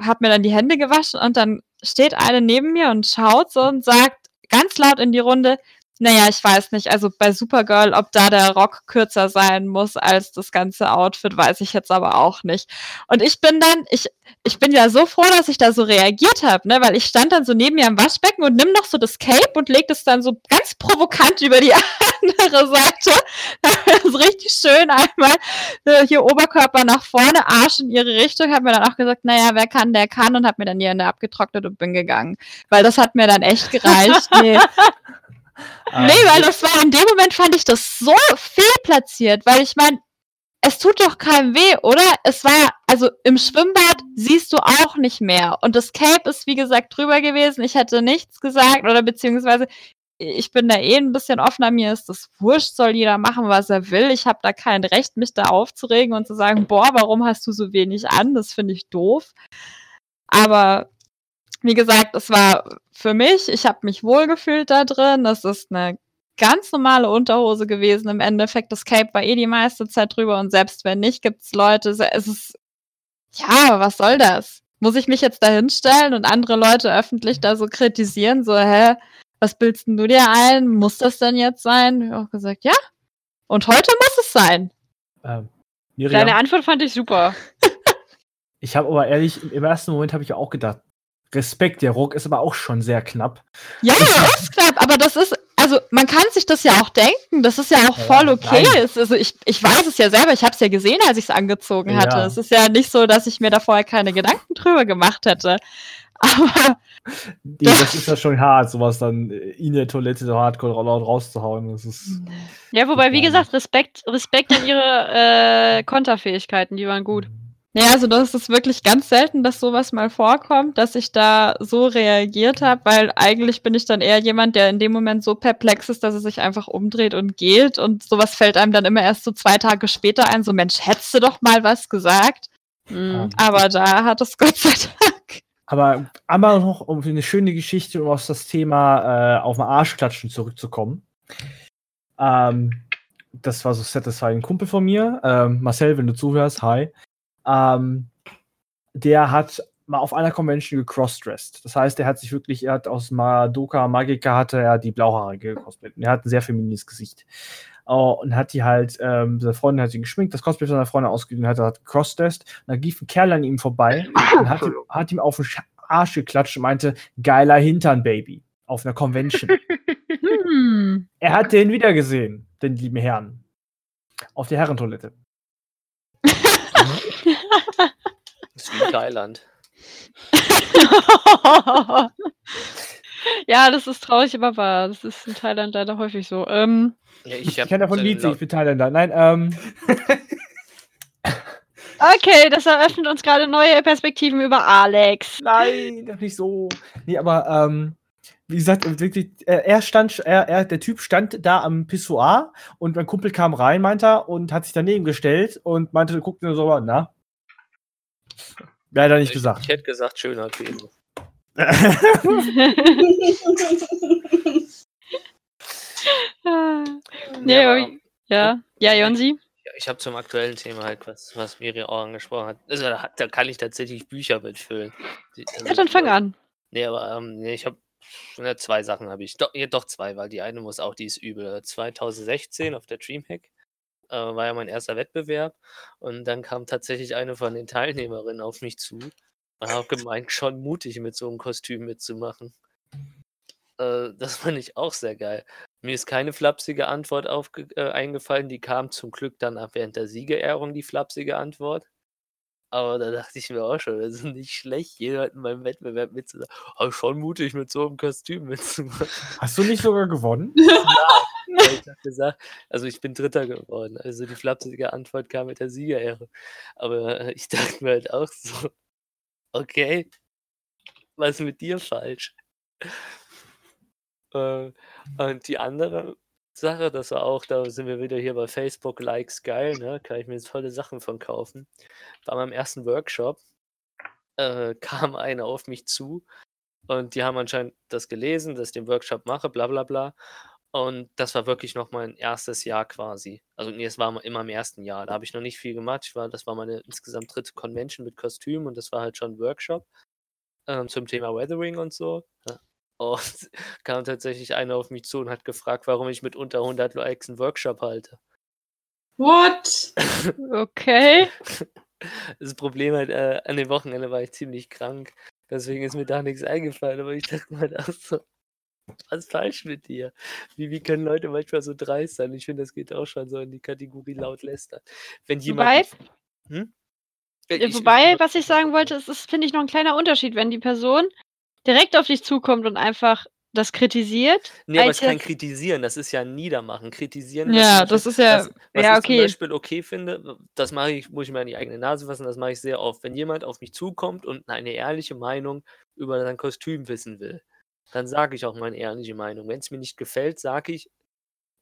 hab mir dann die Hände gewaschen und dann steht eine neben mir und schaut so und sagt ganz laut in die Runde, naja, ich weiß nicht, also bei Supergirl, ob da der Rock kürzer sein muss als das ganze Outfit, weiß ich jetzt aber auch nicht. Und ich bin dann, ich, ich bin ja so froh, dass ich da so reagiert habe, ne, weil ich stand dann so neben mir am Waschbecken und nimm noch so das Cape und leg das dann so ganz provokant über die andere Seite. Das ist richtig schön einmal äh, hier Oberkörper nach vorne, Arsch in ihre Richtung, hab mir dann auch gesagt, naja, wer kann, der kann und hab mir dann die Hände abgetrocknet und bin gegangen. Weil das hat mir dann echt gereicht. Nee. Nee, weil das war in dem Moment fand ich das so fehlplatziert, weil ich meine, es tut doch keinem weh, oder? Es war, also im Schwimmbad siehst du auch nicht mehr. Und das Cape ist, wie gesagt, drüber gewesen. Ich hätte nichts gesagt oder beziehungsweise ich bin da eh ein bisschen offener. Mir ist das wurscht, soll jeder machen, was er will. Ich habe da kein Recht, mich da aufzuregen und zu sagen, boah, warum hast du so wenig an? Das finde ich doof. Aber wie gesagt, es war für mich, ich habe mich wohlgefühlt da drin. Das ist eine ganz normale Unterhose gewesen. Im Endeffekt, das Cape war eh die meiste Zeit drüber und selbst wenn nicht, gibt's Leute, es ist, ja, was soll das? Muss ich mich jetzt da hinstellen und andere Leute öffentlich da so kritisieren, so, hä, was bildest denn du dir ein? Muss das denn jetzt sein? Ich hab auch gesagt, ja. Und heute muss es sein. Ähm, Miriam, Deine Antwort fand ich super. ich habe aber ehrlich, im ersten Moment habe ich auch gedacht, Respekt, der Rock ist aber auch schon sehr knapp. Ja, das ist knapp, aber das ist, also man kann sich das ja auch denken, das ist ja auch voll okay. Es, also ich, ich weiß es ja selber, ich habe es ja gesehen, als ich es angezogen hatte. Ja. Es ist ja nicht so, dass ich mir da vorher keine Gedanken drüber gemacht hätte. Aber Nee, das ist ja schon hart, sowas dann in der Toilette so hardcore laut rauszuhauen. Das ist. Ja, wobei, wie gesagt, Respekt, Respekt an ihre äh, Konterfähigkeiten, die waren gut. Ja, also das ist wirklich ganz selten, dass sowas mal vorkommt, dass ich da so reagiert habe, weil eigentlich bin ich dann eher jemand, der in dem Moment so perplex ist, dass er sich einfach umdreht und geht und sowas fällt einem dann immer erst so zwei Tage später ein, so Mensch, hättest du doch mal was gesagt. Mhm. Aber da hat es Gott sei Dank. Aber einmal noch um eine schöne Geschichte, um auf das Thema äh, auf den Arsch klatschen zurückzukommen. Ähm, das war so satisfying. Ein Kumpel von mir, ähm, Marcel, wenn du zuhörst, hi. Ähm, der hat mal auf einer Convention gecrossdressed. Das heißt, er hat sich wirklich, er hat aus Madoka Magica hatte er die blauhaarige Cosplay. Und Er hat ein sehr feminines Gesicht. Oh, und hat die halt, ähm, seine Freundin hat ihn geschminkt, das Cosplay von seiner Freundin ausgeübt und hat, hat crossdressed. Und da lief ein Kerl an ihm vorbei und hat, ihm- hat ihm auf den Sch- Arsch geklatscht und meinte, geiler Hintern, Baby. Auf einer Convention. Hm. er hat den wiedergesehen, den lieben Herrn. Auf der Herrentoilette. Das ist wie in Thailand. ja, das ist traurig, aber wahr. Das ist in Thailand leider häufig so. Ähm, Ja, Ich, hab kenne davon Lied, laut- ich bin Thailänder. Nein, ähm, okay, das eröffnet uns gerade neue Perspektiven über Alex. Nein, doch nicht so. Nee, aber ähm, wie gesagt, wirklich, äh, er stand, er, er, der Typ stand da am Pissoir und mein Kumpel kam rein, meinte er, und hat sich daneben gestellt und meinte, guckt nur so, na. Leider nicht ich, gesagt. Ich hätte gesagt, schöner Penis. nee, aber, ja, ja, Jonsi. ja, ich habe zum aktuellen Thema halt was, was Miri auch angesprochen hat. Also, da, hat- da kann ich tatsächlich Bücher mitfüllen. Die- Ja, also, dann fang an. Nee, aber ähm, nee, ich habe ne, zwei Sachen habe ich. Doch, ja, doch zwei, weil die eine muss auch, die ist übel. 2016 auf der Dreamhack äh, war ja mein erster Wettbewerb und dann kam tatsächlich eine von den Teilnehmerinnen auf mich zu und hat gemeint, schon mutig mit so einem Kostüm mitzumachen. Äh, das fand ich auch sehr geil. Mir ist keine flapsige Antwort äh, eingefallen, die kam zum Glück dann während der Siegerehrung, die flapsige Antwort. Aber da dachte ich mir auch schon, das ist nicht schlecht, jemanden beim Wettbewerb mitzusagen. Aber schon mutig, mit so einem Kostüm mitzumachen. Hast du nicht sogar gewonnen? Weil ich hab gesagt, also ich bin Dritter geworden. Also die flapsige Antwort kam mit der Siegerehre. Aber äh, ich dachte mir halt auch so, okay, was ist mit dir falsch? Äh, und die andere Sache, das war auch, da sind wir wieder hier bei Facebook, Likes geil, ne? Kann ich mir tolle Sachen von kaufen. Bei meinem ersten Workshop äh, kam einer auf mich zu und die haben anscheinend das gelesen, dass ich den Workshop mache, bla bla bla. Und das war wirklich noch mein erstes Jahr quasi. Also nee, es war immer im ersten Jahr. Da habe ich noch nicht viel gemacht. Ich war, das war meine insgesamt dritte Convention mit Kostüm und das war halt schon ein Workshop ähm, zum Thema Weathering und so. Ja. Und kam tatsächlich einer auf mich zu und hat gefragt, warum ich mit unter 100 Likes einen Workshop halte. What? Okay. Das Problem halt, äh, an dem Wochenende war ich ziemlich krank. Deswegen ist mir da nichts eingefallen. Aber ich dachte mir auch so, was ist falsch mit dir? Wie, wie können Leute manchmal so dreist sein? Ich finde, das geht auch schon so in die Kategorie laut lästern. Wenn Wobei, jemand. Hm? Äh, äh, ich- wobei, ich- was ich sagen wollte, es ist, finde ich, noch ein kleiner Unterschied, wenn die Person direkt auf dich zukommt und einfach das kritisiert. Nee, aber es jetzt- Kritisieren, das ist ja Niedermachen. Kritisieren, Ja, das ist ja- was, was ja, ich okay. zum Beispiel okay finde, das mache ich, muss ich mir an die eigene Nase fassen, das mache ich sehr oft. Wenn jemand auf mich zukommt und eine ehrliche Meinung über sein Kostüm wissen will, dann sage ich auch meine ehrliche Meinung. Wenn es mir nicht gefällt, sage ich,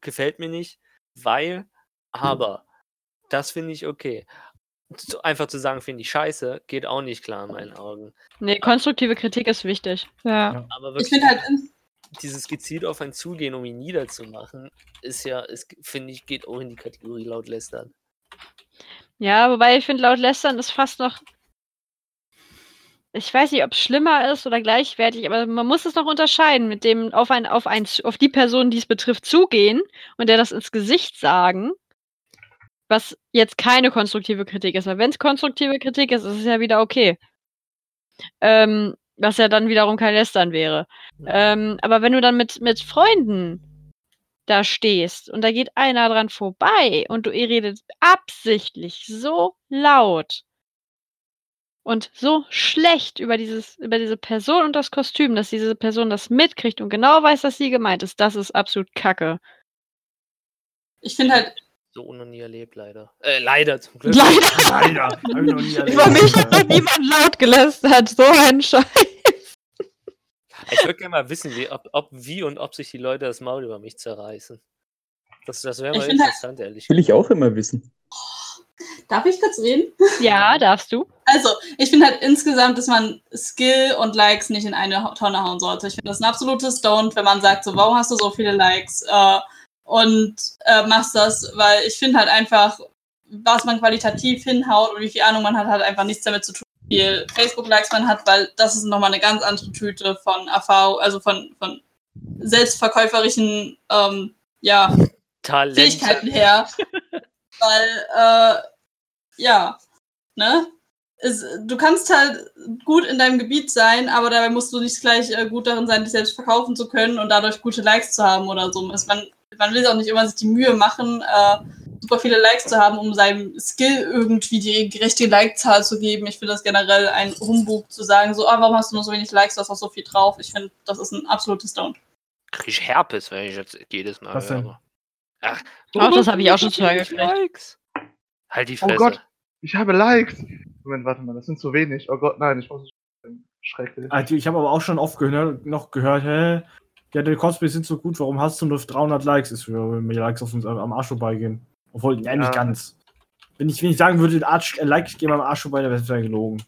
gefällt mir nicht, weil, aber, das finde ich okay. Einfach zu sagen, finde ich scheiße, geht auch nicht klar in meinen Augen. Nee, konstruktive Kritik ist wichtig. Ja. Aber Ich wirklich, finde halt, dieses gezielt auf einen zugehen, um ihn niederzumachen, ist ja, ist, finde ich, geht auch in die Kategorie laut lästern. Ja, wobei ich finde, laut Lästern ist fast noch. Ich weiß nicht, ob es schlimmer ist oder gleichwertig, aber man muss es noch unterscheiden mit dem auf, ein, auf, ein, auf die Person, die es betrifft, zugehen und der das ins Gesicht sagen, was jetzt keine konstruktive Kritik ist. Weil wenn es konstruktive Kritik ist, ist es ja wieder okay. Ähm, was ja dann wiederum kein Lästern wäre. Ähm, aber wenn du dann mit, mit Freunden da stehst und da geht einer dran vorbei und du ihr redet absichtlich so laut und so schlecht über dieses über diese Person und das Kostüm, dass diese Person das mitkriegt und genau weiß, dass sie gemeint ist. Das ist absolut Kacke. Ich finde halt, So noch nie erlebt, leider. Äh, leider zum Glück. Leider. Leider. Hab ich noch nie erlebt. Über mich hat noch niemand laut gelästert. So ein Scheiß. Ich würde gerne mal wissen, wie, ob, ob, wie und ob sich die Leute das Maul über mich zerreißen. Das, das wäre mal interessant, ehrlich Will ich auch immer wissen. darf ich kurz reden? Ja, darfst du. Also, ich finde halt insgesamt, dass man Skill und Likes nicht in eine Tonne hauen sollte. Ich finde das ein absolutes Don't, wenn man sagt, so, warum hast du so viele Likes äh, und äh, machst das, weil ich finde halt einfach, was man qualitativ hinhaut und wie viel Ahnung man hat, hat einfach nichts damit zu tun, wie viel Facebook-Likes man hat, weil das ist nochmal eine ganz andere Tüte von Erfahrung, also von, von selbstverkäuferischen ähm, ja. Fähigkeiten her. Weil, äh, ja, ne? Es, du kannst halt gut in deinem Gebiet sein, aber dabei musst du nicht gleich äh, gut darin sein, dich selbst verkaufen zu können und dadurch gute Likes zu haben oder so. Man, man will auch nicht immer sich die Mühe machen, äh, super viele Likes zu haben, um seinem Skill irgendwie die gerechte Like-Zahl zu geben. Ich finde das generell ein Humbug zu sagen, so, ah, warum hast du nur so wenig Likes, du hast auch so viel drauf. Ich finde, das ist ein absolutes Down. Krieg ich Herpes, wenn ich jetzt jedes Mal Was denn? höre. Ach, Ach, das habe ich auch schon zwei. Likes. Halt die Oh Fresse. Gott. Ich habe Likes. Moment, warte mal, das sind zu wenig. Oh Gott, nein, ich muss. Schrecklich. Also ich habe aber auch schon oft gehört, noch gehört, hä, ja, deine Cosplays sind so gut, warum hast du nur 300 Likes? Ist, wenn mir Likes auf uns am Arsch vorbeigehen. Obwohl, ja, nicht Ja. ganz. Wenn ich, wenn ich sagen würde, Arsch, äh, Likes gehen am Arsch vorbei, dann wäre es gelogen.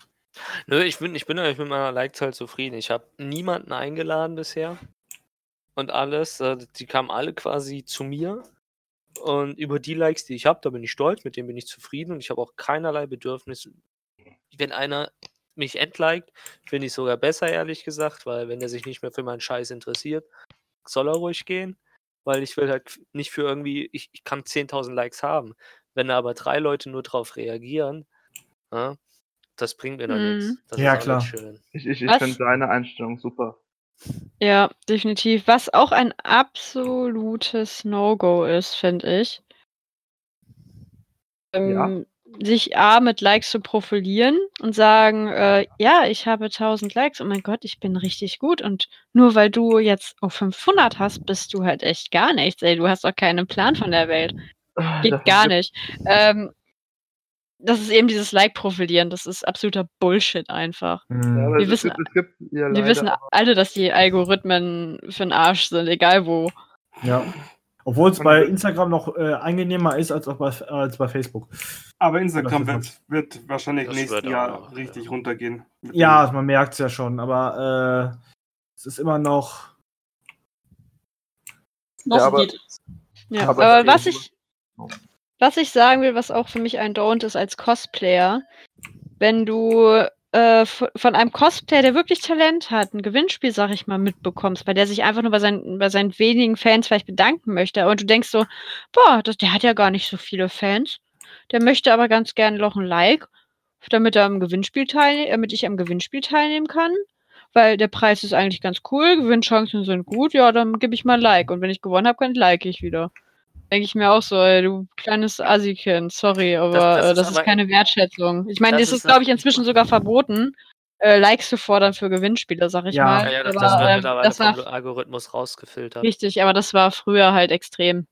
Nö, ich bin, ich bin eigentlich mit meiner Like-Zahl zufrieden. Ich habe niemanden eingeladen bisher. Und alles. äh, Die kamen alle quasi zu mir. Und über die Likes, die ich habe, da bin ich stolz, mit denen bin ich zufrieden und ich habe auch keinerlei Bedürfnis. Wenn einer mich entliked, finde ich sogar besser, ehrlich gesagt, weil wenn er sich nicht mehr für meinen Scheiß interessiert, soll er ruhig gehen. Weil ich will halt nicht für irgendwie, ich, ich kann 10.000 Likes haben. Wenn aber drei Leute nur drauf reagieren, ja, das bringt mir dann Mhm. nichts. Das Ja, klar. nicht schön. Ich, ich, ich finde deine Einstellung super. Ja, definitiv. Was auch ein absolutes No-Go ist, finde ich. Ähm, Sich A mit Likes zu profilieren und sagen, äh, ja, ich habe 1000 Likes, oh mein Gott, ich bin richtig gut und nur weil du jetzt auf 500 hast, bist du halt echt gar nichts, ey, du hast doch keinen Plan von der Welt. Ah, Geht gar nicht. Ähm, das ist eben dieses Like-Profilieren, das ist absoluter Bullshit einfach. Ja, Hm. aber Wir es, wissen- gibt, es gibt ja Wir leider wissen alle, dass die Algorithmen für den Arsch sind, egal wo. Ja. Obwohl es bei Instagram noch äh, angenehmer ist als, auch bei, als bei Facebook. Aber Instagram wird, wird wahrscheinlich Das nächstes wird Jahr noch, richtig ja. runtergehen. Ja, man merkt es ja schon, aber äh, es ist immer noch. Noch Ja, aber- geht es. Ja, Aber aber, was ich, was ich sagen will, was auch für mich ein Don't ist als Cosplayer, wenn du äh, von einem Cosplayer, der wirklich Talent hat, ein Gewinnspiel, sag ich mal, mitbekommst, weil der sich einfach nur bei seinen, bei seinen wenigen Fans vielleicht bedanken möchte. Und du denkst so, boah, das, der hat ja gar nicht so viele Fans, der möchte aber ganz gerne noch ein Like, damit er am Gewinnspiel teilnehmen, damit ich am Gewinnspiel teilnehmen kann, weil der Preis ist eigentlich ganz cool, Gewinnchancen sind gut, ja, dann gebe ich mal ein Like. Und wenn ich gewonnen habe, dann like ich wieder. Denke ich mir auch so, ey, du kleines Assi-Kind, sorry, aber das, das äh, ist das ist aber- keine Wertschätzung. Ich meine, Das es ist ist, glaube ich, inzwischen sogar verboten, äh, Likes zu fordern für Gewinnspiele, sag ich Ja. mal. Ja, ja, das, aber, das wird ähm, mittlerweile das war vom Algorithmus rausgefiltert. richtig, aber das war früher halt extrem.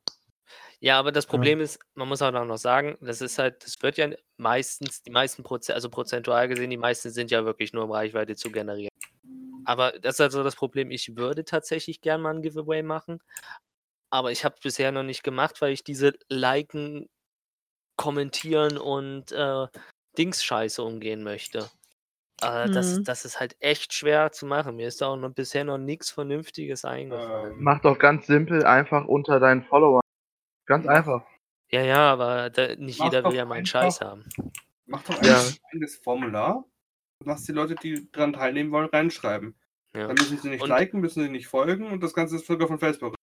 Ja, aber das Problem ist, man muss auch noch sagen, das ist halt, das wird ja meistens, die meisten Prozent, also prozentual gesehen, die meisten sind ja wirklich nur um Reichweite zu generieren. Aber das ist also das Problem, ich würde tatsächlich gern mal ein Giveaway machen, aber ich habe bisher noch nicht gemacht, weil ich diese Liken, Kommentieren und äh, Dings-Scheiße umgehen möchte. Äh, das, Mhm. das ist halt echt schwer zu machen. Mir ist da auch noch bisher noch nichts Vernünftiges eingefallen. Mach doch ganz simpel einfach unter deinen Followern. Ganz einfach. Ja, ja, aber da, nicht Mach jeder will ja meinen einfach- Scheiß haben. Mach doch Ja. einfach ein eigenes Formular und lass die Leute, die daran teilnehmen wollen, reinschreiben. Ja. Dann müssen sie nicht Und- liken, müssen sie nicht folgen und das Ganze ist sogar von Facebook.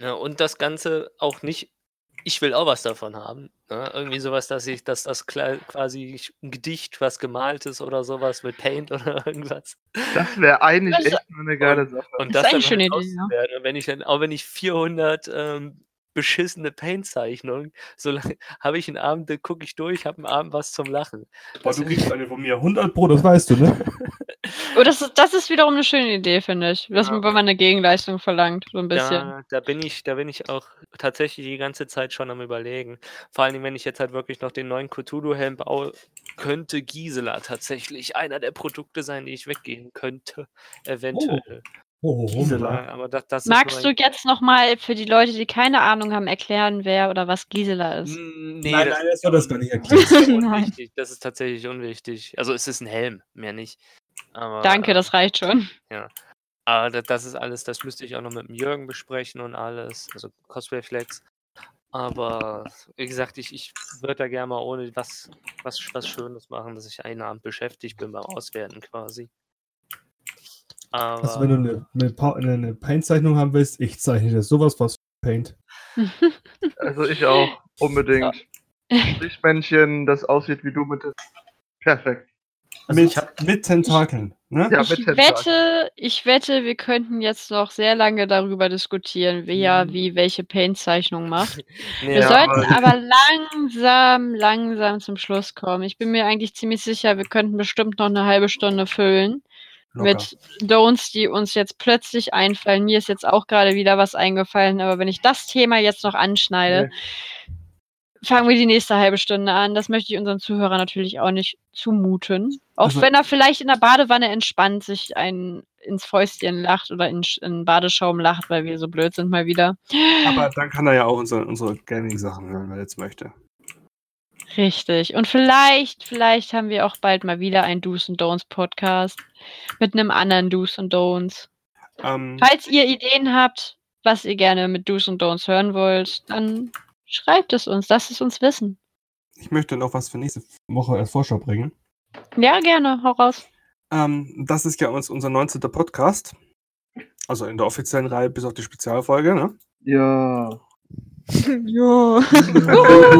Ja, und das Ganze auch nicht, ich will auch was davon haben. Ne? Irgendwie sowas, dass ich, dass das quasi ein Gedicht, was gemalt ist oder sowas mit Paint oder irgendwas. Das wäre eigentlich Das echt eine geile Sache. Und Das das, ist dann eigentlich halt eine Idee, ja. Und wenn ich dann, auch wenn ich 400 ähm, beschissene Paint-Zeichnung. Solange habe ich einen Abend, da gucke ich durch, habe einen Abend was zum Lachen. Boah, du kriegst eine von mir 100 Pro, das weißt du, ne? Oh, das, ist, das ist wiederum eine schöne Idee, finde ich. Dass Ja. man, wenn man eine Gegenleistung verlangt, so ein bisschen. Da, da bin ich, da bin ich auch tatsächlich die ganze Zeit schon am überlegen. Vor allem, wenn ich jetzt halt wirklich noch den neuen Cthulhu-Helm baue, könnte Gisela tatsächlich einer der Produkte sein, die ich weggeben könnte. Eventuell. Oh, Ja, aber das, das Magst ist du jetzt nochmal für die Leute, die keine Ahnung haben, erklären, wer oder was Gisela ist? Mm, Nee, Nein, das nein, ist das soll das gar nicht erklären. Das ist Nein. unwichtig. Das ist tatsächlich unwichtig. Also es ist ein Helm, mehr nicht. Aber, Danke, äh, das reicht schon. Aber das, das ist alles, das müsste ich auch noch mit dem Jürgen besprechen und alles. Also Cosplay Flex. Aber wie gesagt, ich, ich würde da gerne mal ohne was, was, was Schönes machen, dass ich einen Abend beschäftigt bin beim Auswerten quasi. Aber Also, wenn du eine, eine, eine, eine Paint-Zeichnung haben willst, ich zeichne dir sowas was für Paint. Also ich auch, unbedingt. Lichtmännchen, das aussieht wie du mit dem. Perfekt. Also mit, ich hab- mit Tentakeln, ne? Ja, ich mit Tentakeln. wette, ich wette, wir könnten jetzt noch sehr lange darüber diskutieren, wer wie welche Paint-Zeichnung macht. Wir Ja, sollten aber- aber langsam, langsam zum Schluss kommen. Ich bin mir eigentlich ziemlich sicher, wir könnten bestimmt noch eine halbe Stunde füllen Locker. mit Don'ts, die uns jetzt plötzlich einfallen. Mir ist jetzt auch gerade wieder was eingefallen, aber wenn ich das Thema jetzt noch anschneide, fangen wir die nächste halbe Stunde an. Das möchte ich unseren Zuhörern natürlich auch nicht zumuten. Auch Also- wenn er vielleicht in der Badewanne entspannt sich ein ins Fäustchen lacht oder in, in Badeschaum lacht, weil wir so blöd sind mal wieder. Aber dann kann er ja auch unsere, unsere Gaming-Sachen hören, wenn er jetzt möchte. Richtig. Und vielleicht, vielleicht haben wir auch bald mal wieder einen Do's und Don'ts Podcast mit einem anderen Do's und Don'ts. Ähm, Falls ihr Ideen habt, was ihr gerne mit Do's und Don'ts hören wollt, dann schreibt es uns, lasst es uns wissen. ich möchte noch was für nächste Woche als Vorschau bringen. Ja, gerne, hau raus. Ähm, das ist ja uns, unser 19. Podcast. Also in der offiziellen Reihe bis auf die Spezialfolge, ne? Ja. Ja.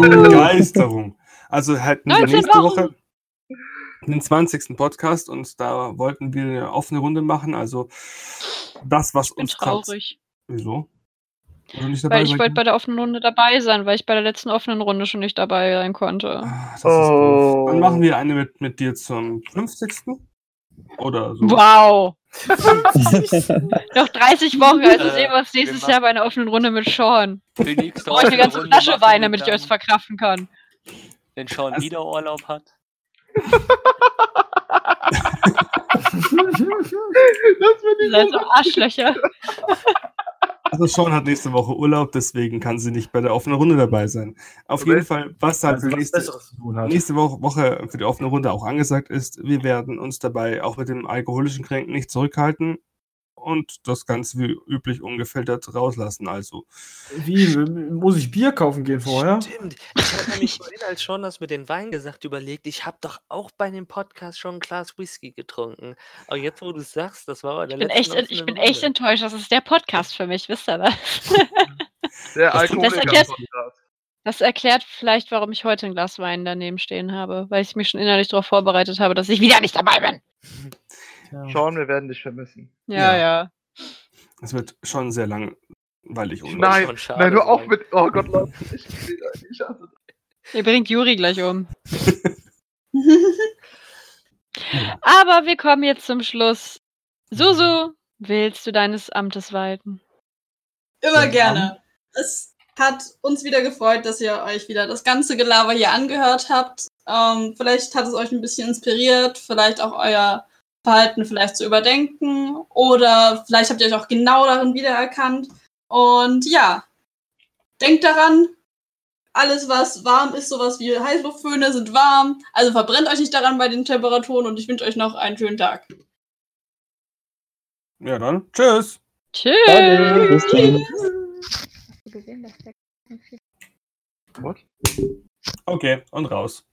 Begeisterung. Also halt 19 nächste Wochen. Woche den 20. Podcast und da wollten wir eine offene Runde machen. Also das, was Ich bin uns grad- traurig. Wieso? Weil du nicht dabei Weil ich wollte bei der offenen Runde dabei sein, weil ich bei der letzten offenen Runde schon nicht dabei sein konnte. Das ist doof. Dann Oh. machen wir eine mit, mit dir zum 50. Oder so. Wow. Noch 30 Wochen, also Äh, sehen wir uns nächstes Jahr bei einer offenen Runde mit Sean. die nächste Brauche ich eine ganze Runde Flasche Wein, damit ich euch verkraften kann. Wenn Sean Also- wieder Urlaub hat. Ihr seid so Arschlöcher. Also Sean hat nächste Woche Urlaub, deswegen kann sie nicht bei der offenen Runde dabei sein. Auf Okay. jeden Fall, was halt Also für was nächste, nächste Woche, Woche für die offene Runde auch angesagt ist, wir werden uns dabei auch mit dem alkoholischen Kränken nicht zurückhalten und das Ganze wie üblich ungefiltert rauslassen. Also, Wie, muss ich Bier kaufen gehen vorher? Stimmt. Ich habe nämlich vorhin, als Sean das mit den Wein gesagt, überlegt, ich habe doch auch bei dem Podcast schon ein Glas Whisky getrunken. Aber jetzt, wo du es sagst, das war bei der Ich bin, echt, ich bin echt enttäuscht. Das ist der Podcast für mich, wisst ihr das? Der Das- das erklärt- Alkoholiker-Podcast. Das erklärt vielleicht, warum ich heute ein Glas Wein daneben stehen habe, weil ich mich schon innerlich darauf vorbereitet habe, dass ich wieder nicht dabei bin. Ja. Sean, wir werden dich vermissen. Ja, Ja. ja. es wird schon sehr langweilig. Nein, Nein, hör auf sein. mit. Oh Gott, Leute. Ich, ich hasse das. Ihr bringt Juri gleich um. Aber wir kommen jetzt zum Schluss. Susu, willst du deines Amtes walten? Immer gerne. Es hat uns wieder gefreut, dass ihr euch wieder das ganze Gelaber hier angehört habt. Ähm, vielleicht hat es euch ein bisschen inspiriert, vielleicht auch euer Verhalten vielleicht zu überdenken oder vielleicht habt ihr euch auch genau darin wiedererkannt. Und ja, denkt daran, alles was warm ist, sowas wie Heißluftföhne sind warm. Also verbrennt euch nicht daran bei den Temperaturen und ich wünsche euch noch einen schönen Tag. Ja, dann tschüss. Tschüss. Dann. What? Okay, und raus.